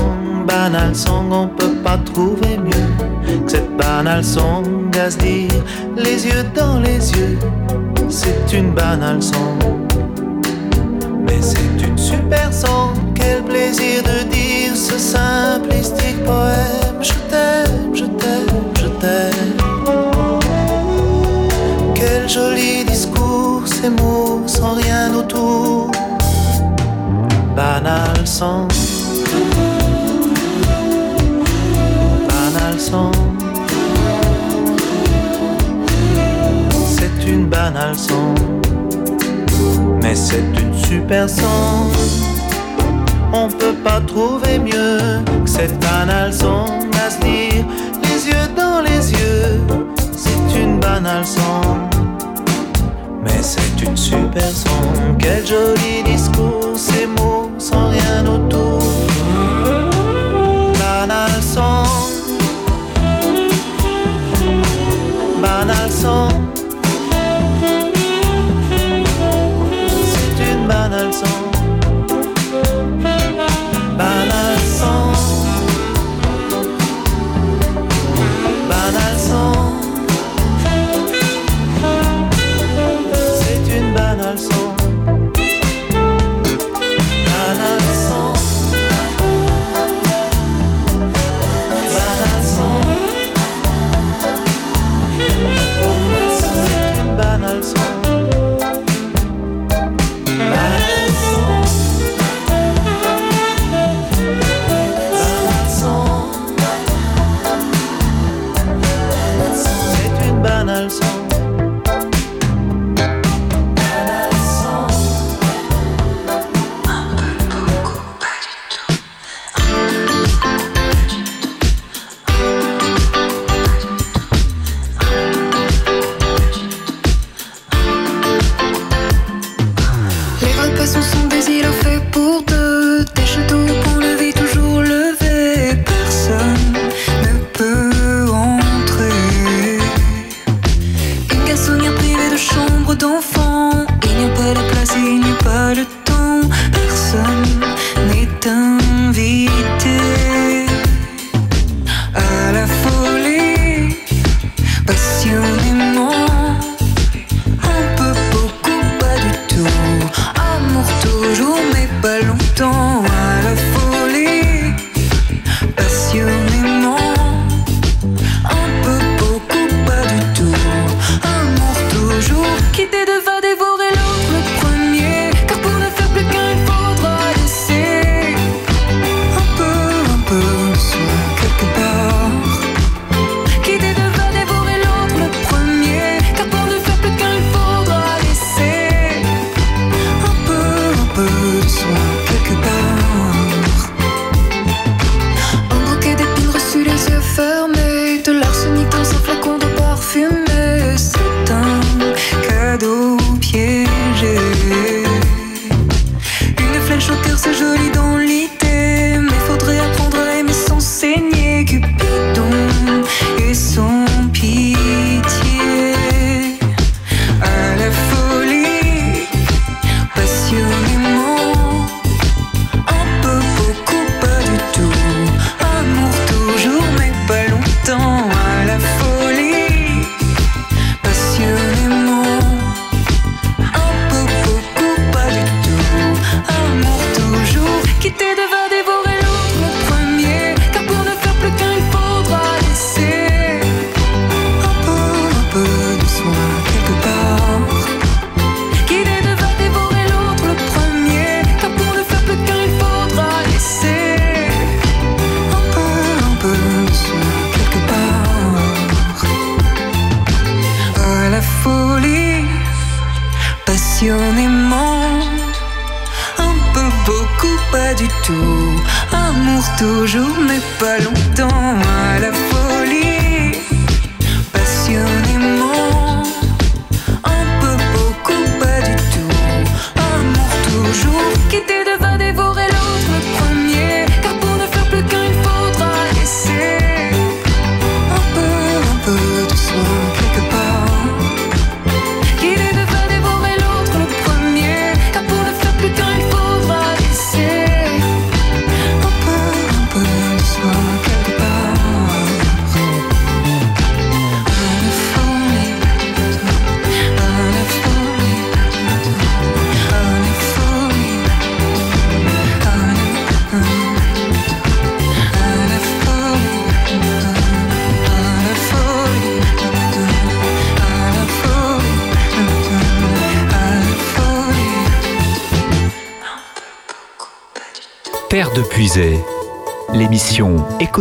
banal son, on peut pas trouver mieux que cette banale son. À se dire les yeux dans les yeux, c'est une banale son. Mais c'est une super son, quel plaisir de dire ce simplistique poème. Je t'aime, je t'aime, je t'aime. Quel joli discours, ces mots sans rien autour. Banal son. Banal son. C'est une banale son. Mais c'est une super son. On peut pas trouver mieux que cette banale son. À se dire les yeux dans les yeux. C'est une banale son. Mais c'est une super son, quel joli discours, ces mots sans rien autour. Banal son, banal son.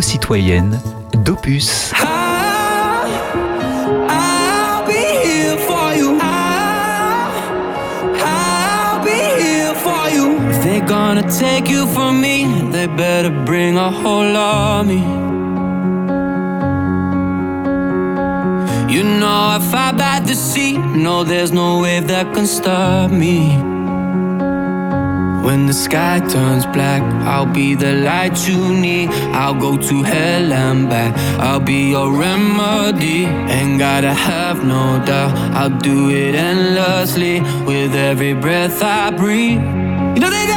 Citoyenne d'Opus. They're gonna take you from me. They better bring a whole army. You know, if I bat the sea, no, there's no wave that can stop me. When the sky turns black, I'll be the light you need. I'll go to hell and back. I'll be your remedy. Ain't gotta have no doubt. I'll do it endlessly with every breath I breathe. You know they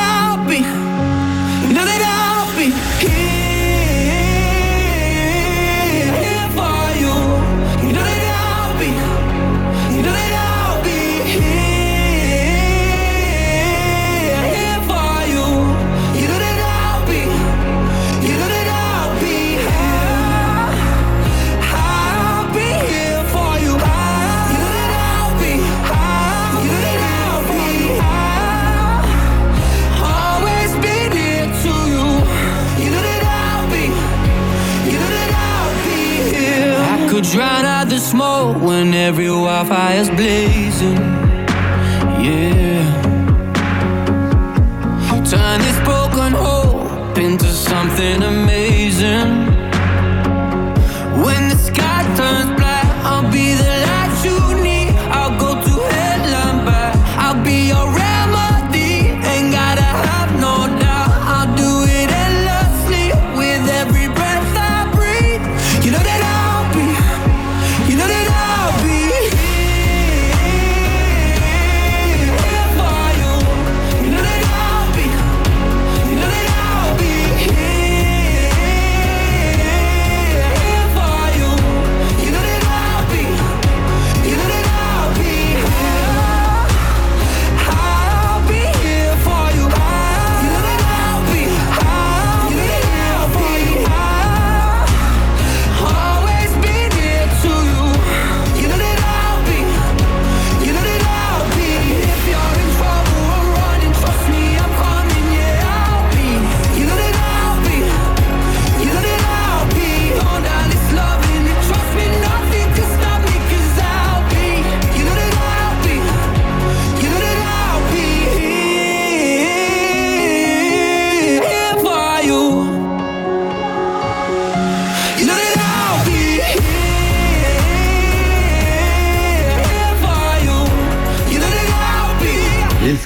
Drown out the smoke when every wildfire's blazing. Yeah. Turn this broken hope into something amazing.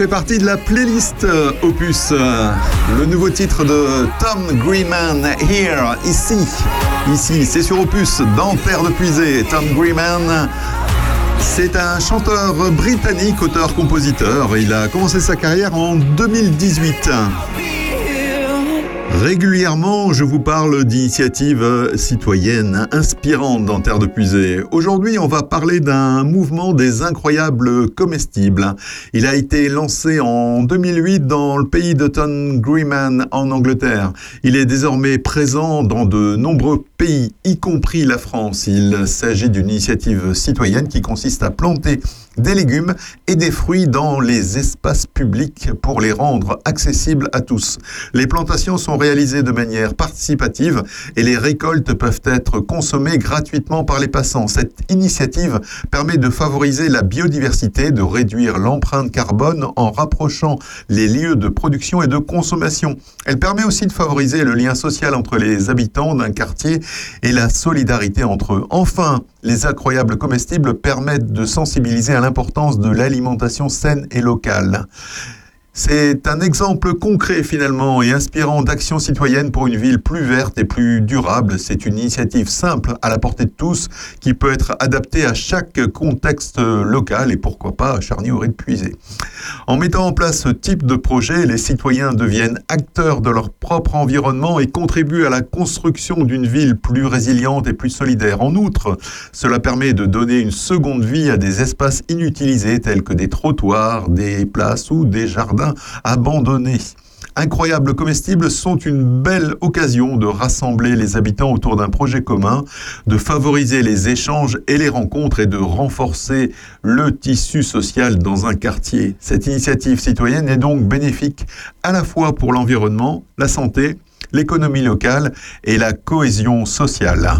Fait partie de la playlist euh, Opus. Euh, Le nouveau titre de Tom Greeman, Here, ici. Ici, c'est sur Opus, dans Terre de Puisée. Tom Greeman, c'est un chanteur britannique, auteur-compositeur. Il a commencé sa carrière en 2018. Régulièrement, je vous parle d'initiatives citoyennes inspirantes dans Terre de Puisée. Aujourd'hui, on va parler d'un mouvement des incroyables comestibles. Il a été lancé en 2008 dans le pays de Greeman en Angleterre. Il est désormais présent dans de nombreux y compris la France. Il s'agit d'une initiative citoyenne qui consiste à planter des légumes et des fruits dans les espaces publics pour les rendre accessibles à tous. Les plantations sont réalisées de manière participative et les récoltes peuvent être consommées gratuitement par les passants. Cette initiative permet de favoriser la biodiversité, de réduire l'empreinte carbone en rapprochant les lieux de production et de consommation. Elle permet aussi de favoriser le lien social entre les habitants d'un quartier et la solidarité entre eux. Enfin, les incroyables comestibles permettent de sensibiliser à l'importance de l'alimentation saine et locale. C'est un exemple concret finalement et inspirant d'action citoyenne pour une ville plus verte et plus durable. C'est une initiative simple à la portée de tous qui peut être adaptée à chaque contexte local et pourquoi pas à charny ou puisé. En mettant en place ce type de projet, les citoyens deviennent acteurs de leur propre environnement et contribuent à la construction d'une ville plus résiliente et plus solidaire. En outre, cela permet de donner une seconde vie à des espaces inutilisés tels que des trottoirs, des places ou des jardins abandonnés. Incroyables comestibles sont une belle occasion de rassembler les habitants autour d'un projet commun, de favoriser les échanges et les rencontres et de renforcer le tissu social dans un quartier. Cette initiative citoyenne est donc bénéfique à la fois pour l'environnement, la santé, l'économie locale et la cohésion sociale.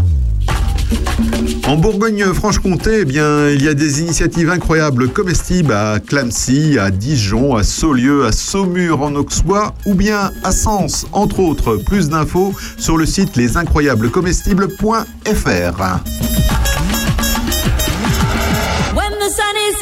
En Bourgogne-Franche-Comté, eh il y a des initiatives incroyables comestibles à Clamcy, à Dijon, à Saulieu, à Saumur en Auxois ou bien à Sens, entre autres. Plus d'infos sur le site lesincroyablescomestibles.fr. When the is.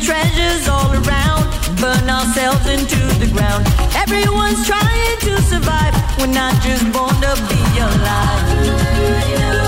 Treasures all around. Burn ourselves into the ground. Everyone's trying to survive. We're not just born to be alive.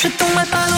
Je tomberai pas dans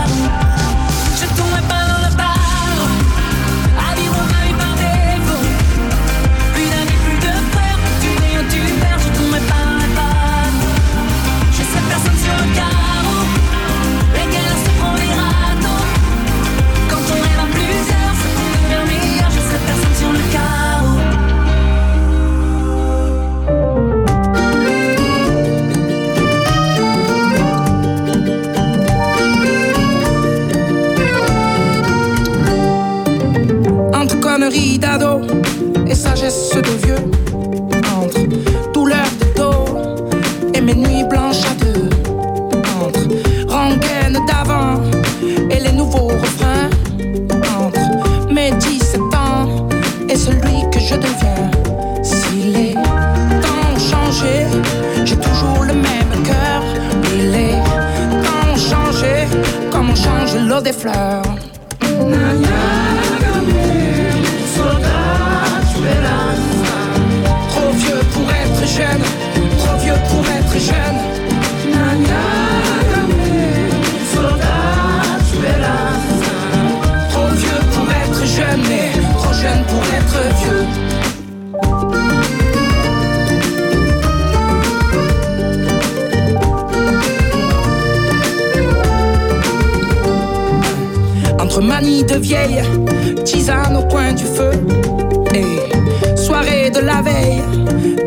D'ado et sagesse de vieux. Entre douleur de dos et mes nuits blanches à deux. Entre rengaine d'avant et les nouveaux refrains. Entre mes 17 ans et celui que je deviens. Si les temps changé, j'ai toujours le même cœur. Et les temps changé, comme on change l'eau des fleurs. Trop vieux pour être jeune. Trop vieux pour être jeune, trop jeune pour être vieux. Entre manie de vieille, tisane au coin du feu de la veille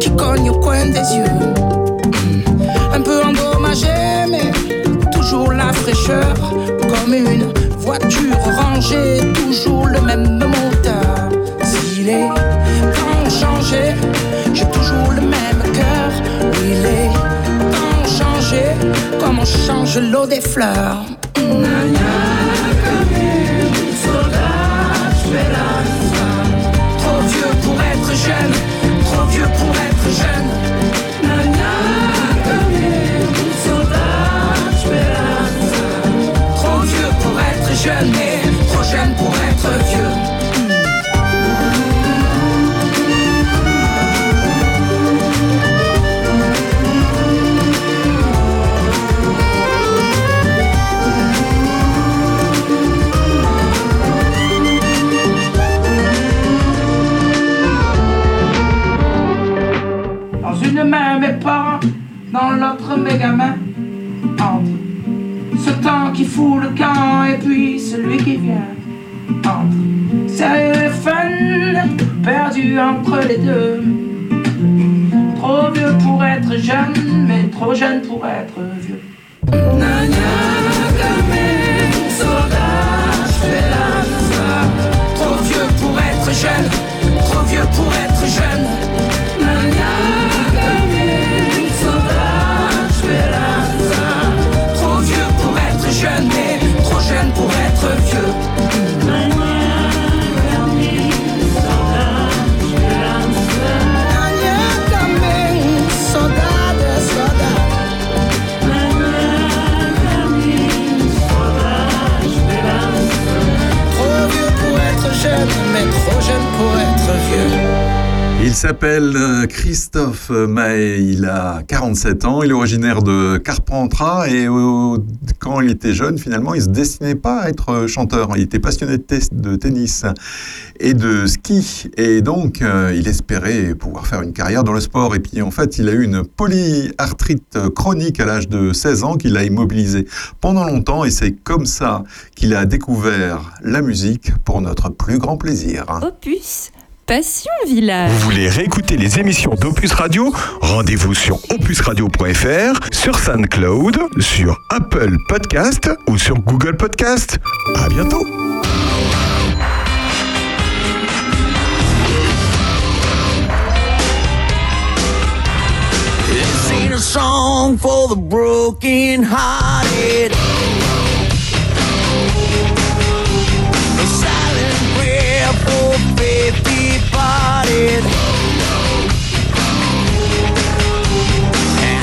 qui cogne au coin des yeux. Un peu endommagé, mais toujours la fraîcheur, comme une voiture rangée, toujours le même moteur. Si les temps changé, j'ai toujours le même cœur. Oui, les temps changé, comme on change l'eau des fleurs? jeune pour être vieux. dans l'autre mes gamins ce temps qui fout le camp et puis celui qui vient. Entre sérieux et fun, perdu entre les deux. Trop vieux pour être jeune, mais trop jeune pour être vieux. Trop vieux pour être jeune, trop vieux pour être jeune. Il s'appelle euh, Christophe Mahé, il a 47 ans, il est originaire de Carpentras et euh, quand il était jeune, finalement, il se destinait pas à être chanteur. Il était passionné de tennis et de ski et donc euh, il espérait pouvoir faire une carrière dans le sport. Et puis en fait, il a eu une polyarthrite chronique à l'âge de 16 ans qui l'a immobilisé pendant longtemps et c'est comme ça qu'il a découvert la musique pour notre plus grand plaisir. Opus, Passion Village. Vous voulez réécouter les émissions d'Opus Radio? Rendez-vous sur opusradio.fr, sur SoundCloud, sur Apple Podcast ou sur Google Podcast. À bientôt. A song for the broken hearted. A silent prayer for And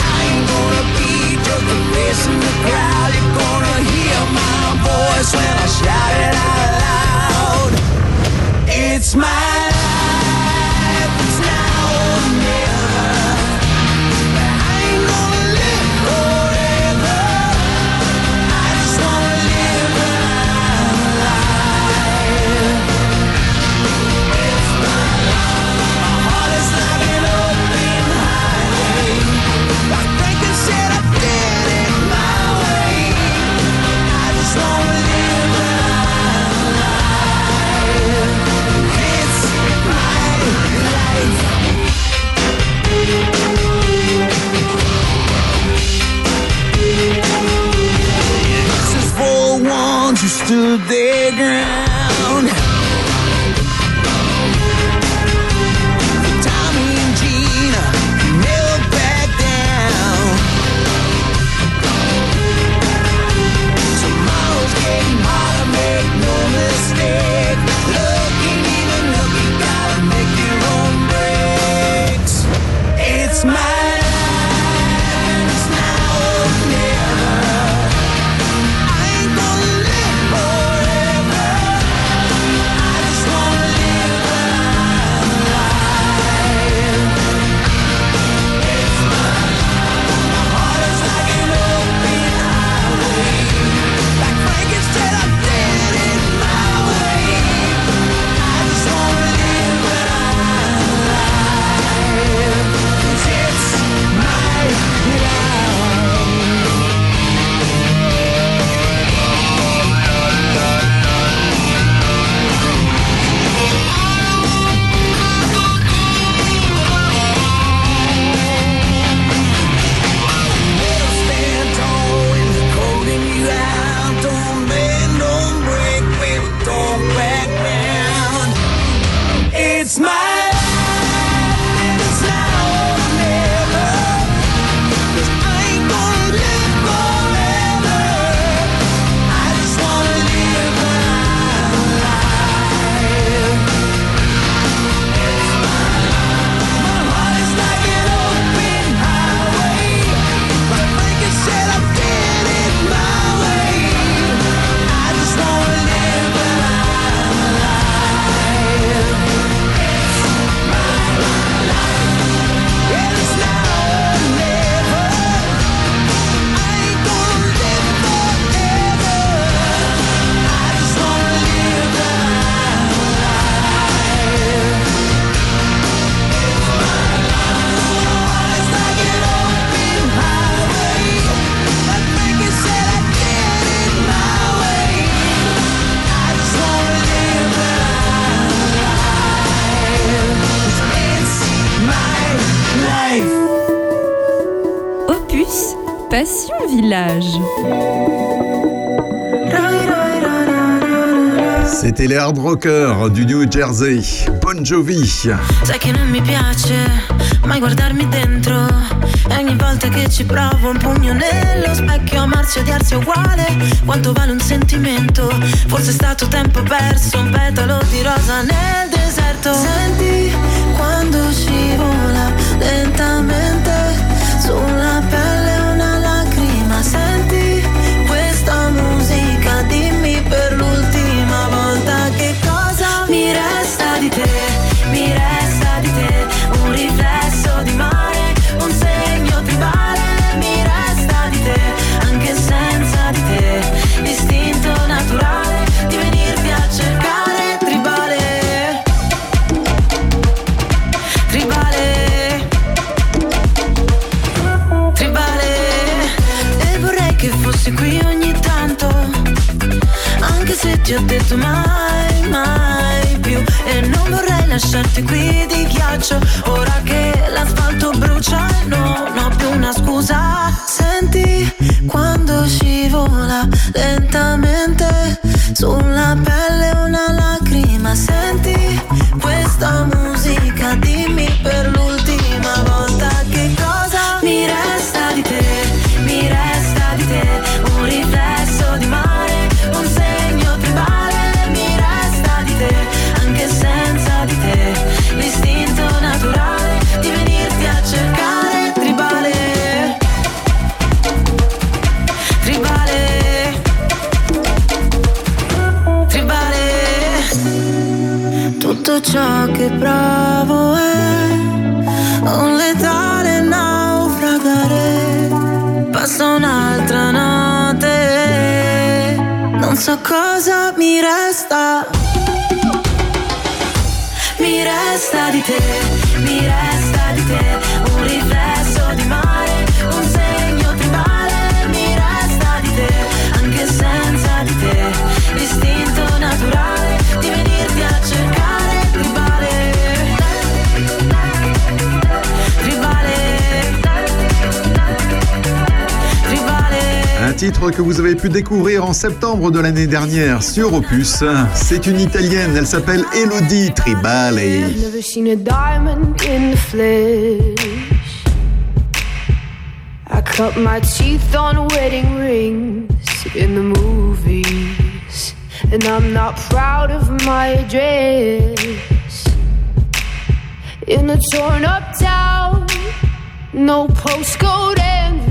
I ain't gonna be just a face in the crowd. You're gonna hear my voice when I shout it out loud. It's my to the ground. C'était les hard rockers du New Jersey, Bon Jovi. Sai che non mi piace mai guardarmi dentro. E ogni volta che ci provo un pugno nello specchio Amarsi e odiarsi è uguale. Quanto vale un sentimento? Forse è stato tempo perso Un petalo di rosa nel deserto. Senti quando scivola lentamente Sulla pelle ti ho detto mai, mai più E non vorrei lasciarti qui di ghiaccio. Ora che l'asfalto brucia non ho più una scusa. Senti quando scivola lentamente Sulla pelle una lacrima. Senti questa musica ciò che provo è Un letale naufragare. Passa un'altra notte Non so cosa mi resta. Mi resta di te Mi resta di te titre que vous avez pu découvrir en septembre de l'année dernière sur Opus. C'est une italienne, elle s'appelle Elodie Tribale. I cut my teeth on wedding rings in the movies. And I'm not proud of my address. In a torn up town, no postcode envy.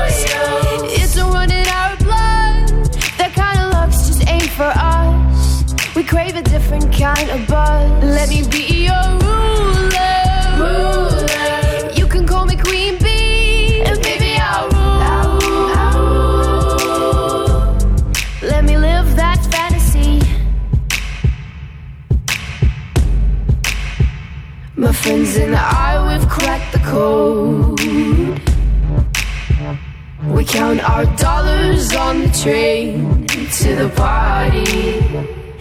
crave a different kind of buzz. Let me be your ruler. You can call me Queen Bee, and baby I'll rule. Let me live that fantasy. My friends and I, we've cracked the code. We count our dollars on the train to the party.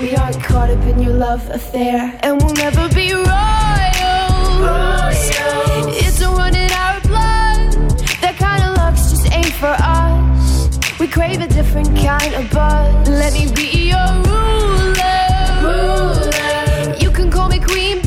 We aren't caught up in your love affair, and we'll never be royals. It's a run in our blood. That kind of luck's just ain't for us. We crave a different kind of buzz. Let me be your ruler. You can call me Queen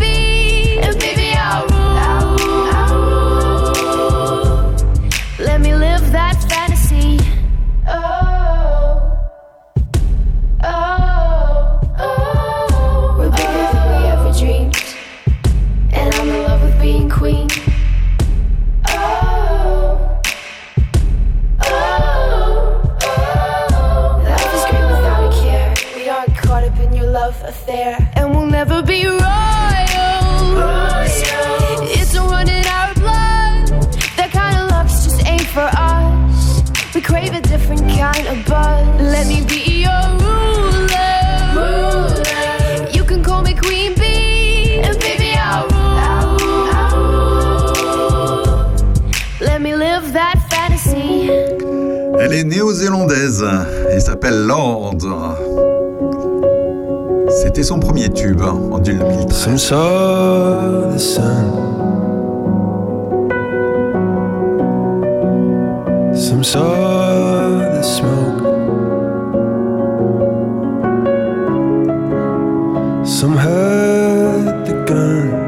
and we'll never be royals. It's a run in our blood. That kind of love's just ain't for us. We crave a different kind of buzz. Let me be your ruler. You can call me Queen Bee, Elle est néo-zélandaise et s'appelle Lord. C'était son premier tube en 2013. Some saw the sun. Some saw the smoke. Some heard the gun.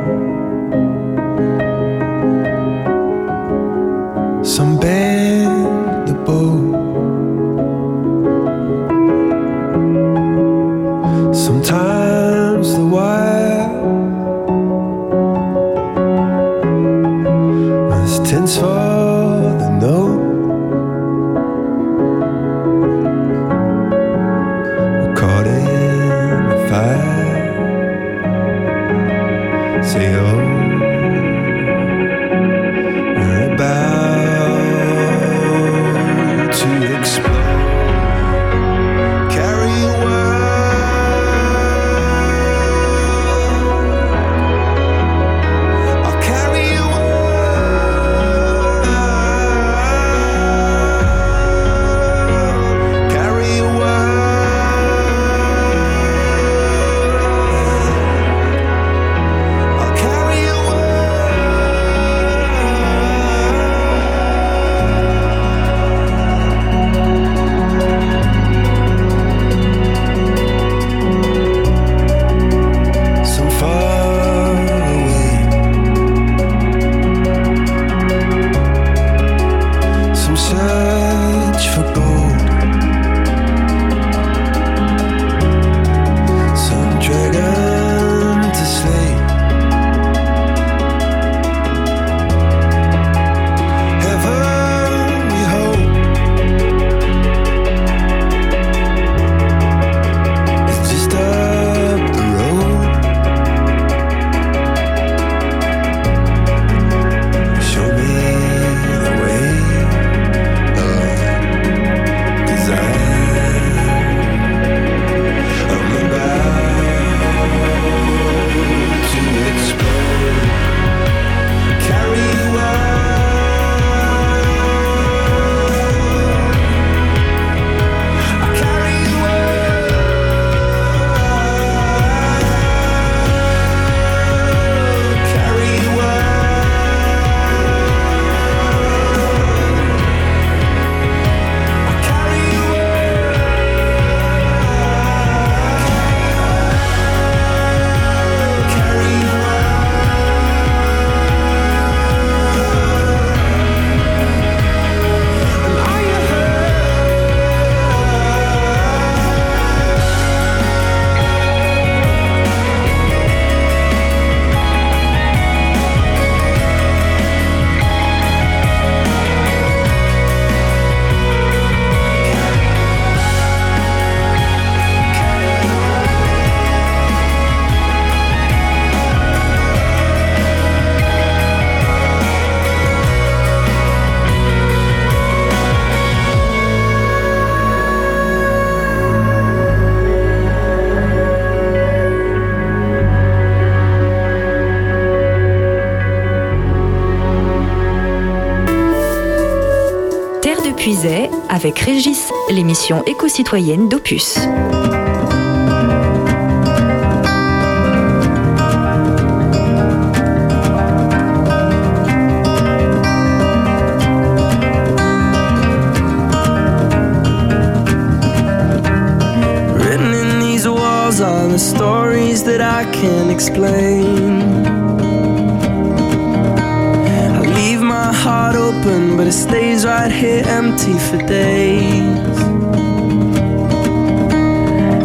Avec Régis, l'émission éco-citoyenne d'Opus. Written in these walls are the stories that I can't explain. Heart open, but it stays right here empty for days.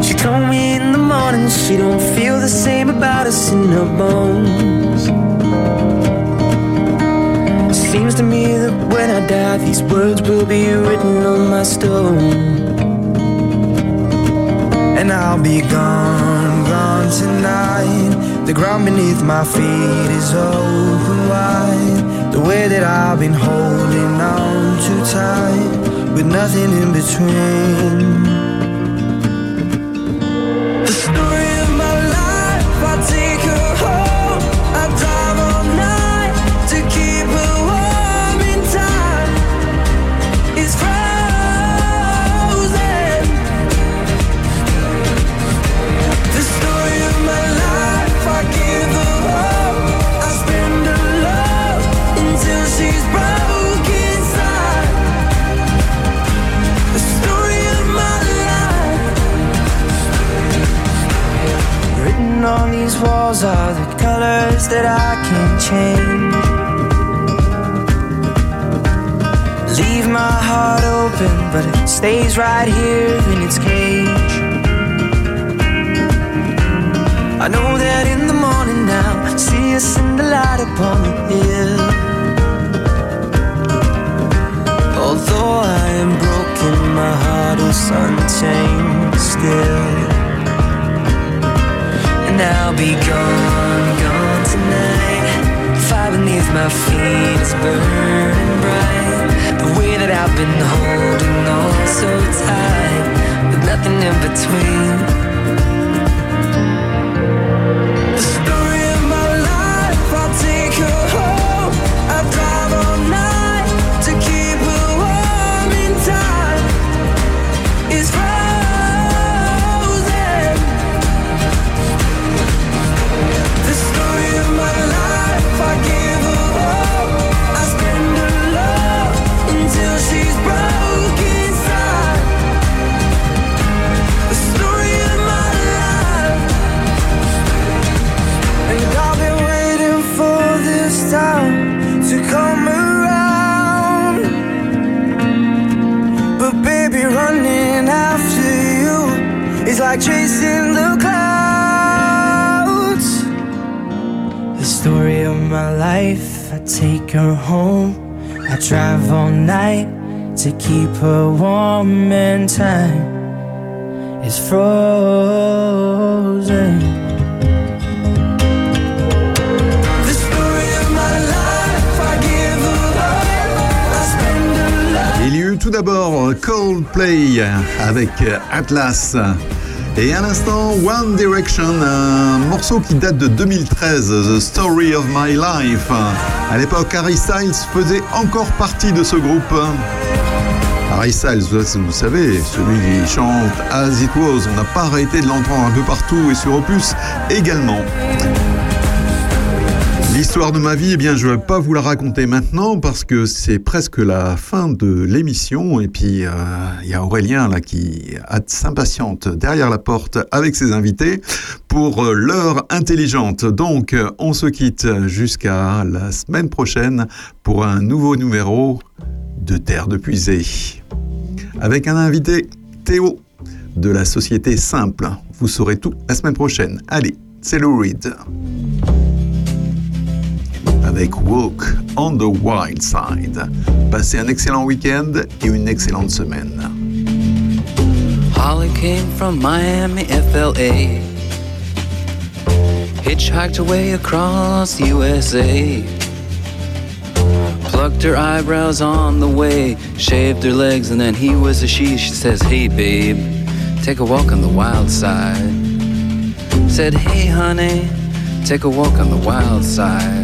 She told me in the morning she don't feel the same about us in her bones. Seems to me that when I die, these words will be written on my stone. And I'll be gone, gone tonight. The ground beneath my feet is open wide. The way that I've been holding on too tight with nothing in between. These walls are the colors that I can change. Leave my heart open, but it stays right here in its cage. I know that in the morning now, see us in the light upon the hill. Although I am broken, my heart is unchained still. And I'll be gone, gone tonight. Fire beneath my feet is burning bright. The way that I've been holding on so tight, with nothing in between. Like chasing the clouds. The story of my life, I take her home. I drive all night to keep her warm and time is frozen. Tout d'abord Coldplay avec Atlas. Et à l'instant, One Direction, un morceau qui date de 2013, The Story of My Life. À l'époque, Harry Styles faisait encore partie de ce groupe. Harry Styles, vous savez, celui qui chante As It Was, on n'a pas arrêté de l'entendre un peu partout et sur Opus également. L'histoire de ma vie, eh bien, je ne vais pas vous la raconter maintenant parce que c'est presque la fin de l'émission. Et puis, euh, il y a Aurélien là qui s'impatiente derrière la porte avec ses invités pour euh, l'heure intelligente. Donc, on se quitte jusqu'à la semaine prochaine pour un nouveau numéro de Terre de Puisée. Avec un invité, Théo, de la société Simple. Vous saurez tout la semaine prochaine. Allez, c'est Lou Reed avec Walk on the Wild Side. Passez un excellent week-end et une excellente semaine. Holly came from Miami, FLA. Hitchhiked away across USA. Plucked her eyebrows on the way, shaved her legs, and then he was a she. She says, Hey babe, take a walk on the wild side. Said, Hey honey, take a walk on the wild side.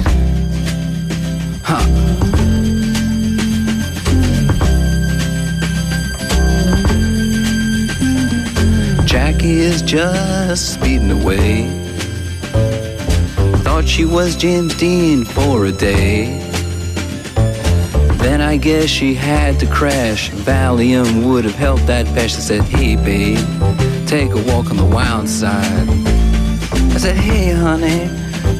Jackie is just speeding away. Thought she was James Dean for a day. Then I guess she had to crash. Valium would have helped that patch. I said, Hey, babe, take a walk on the wild side. I said, Hey, honey,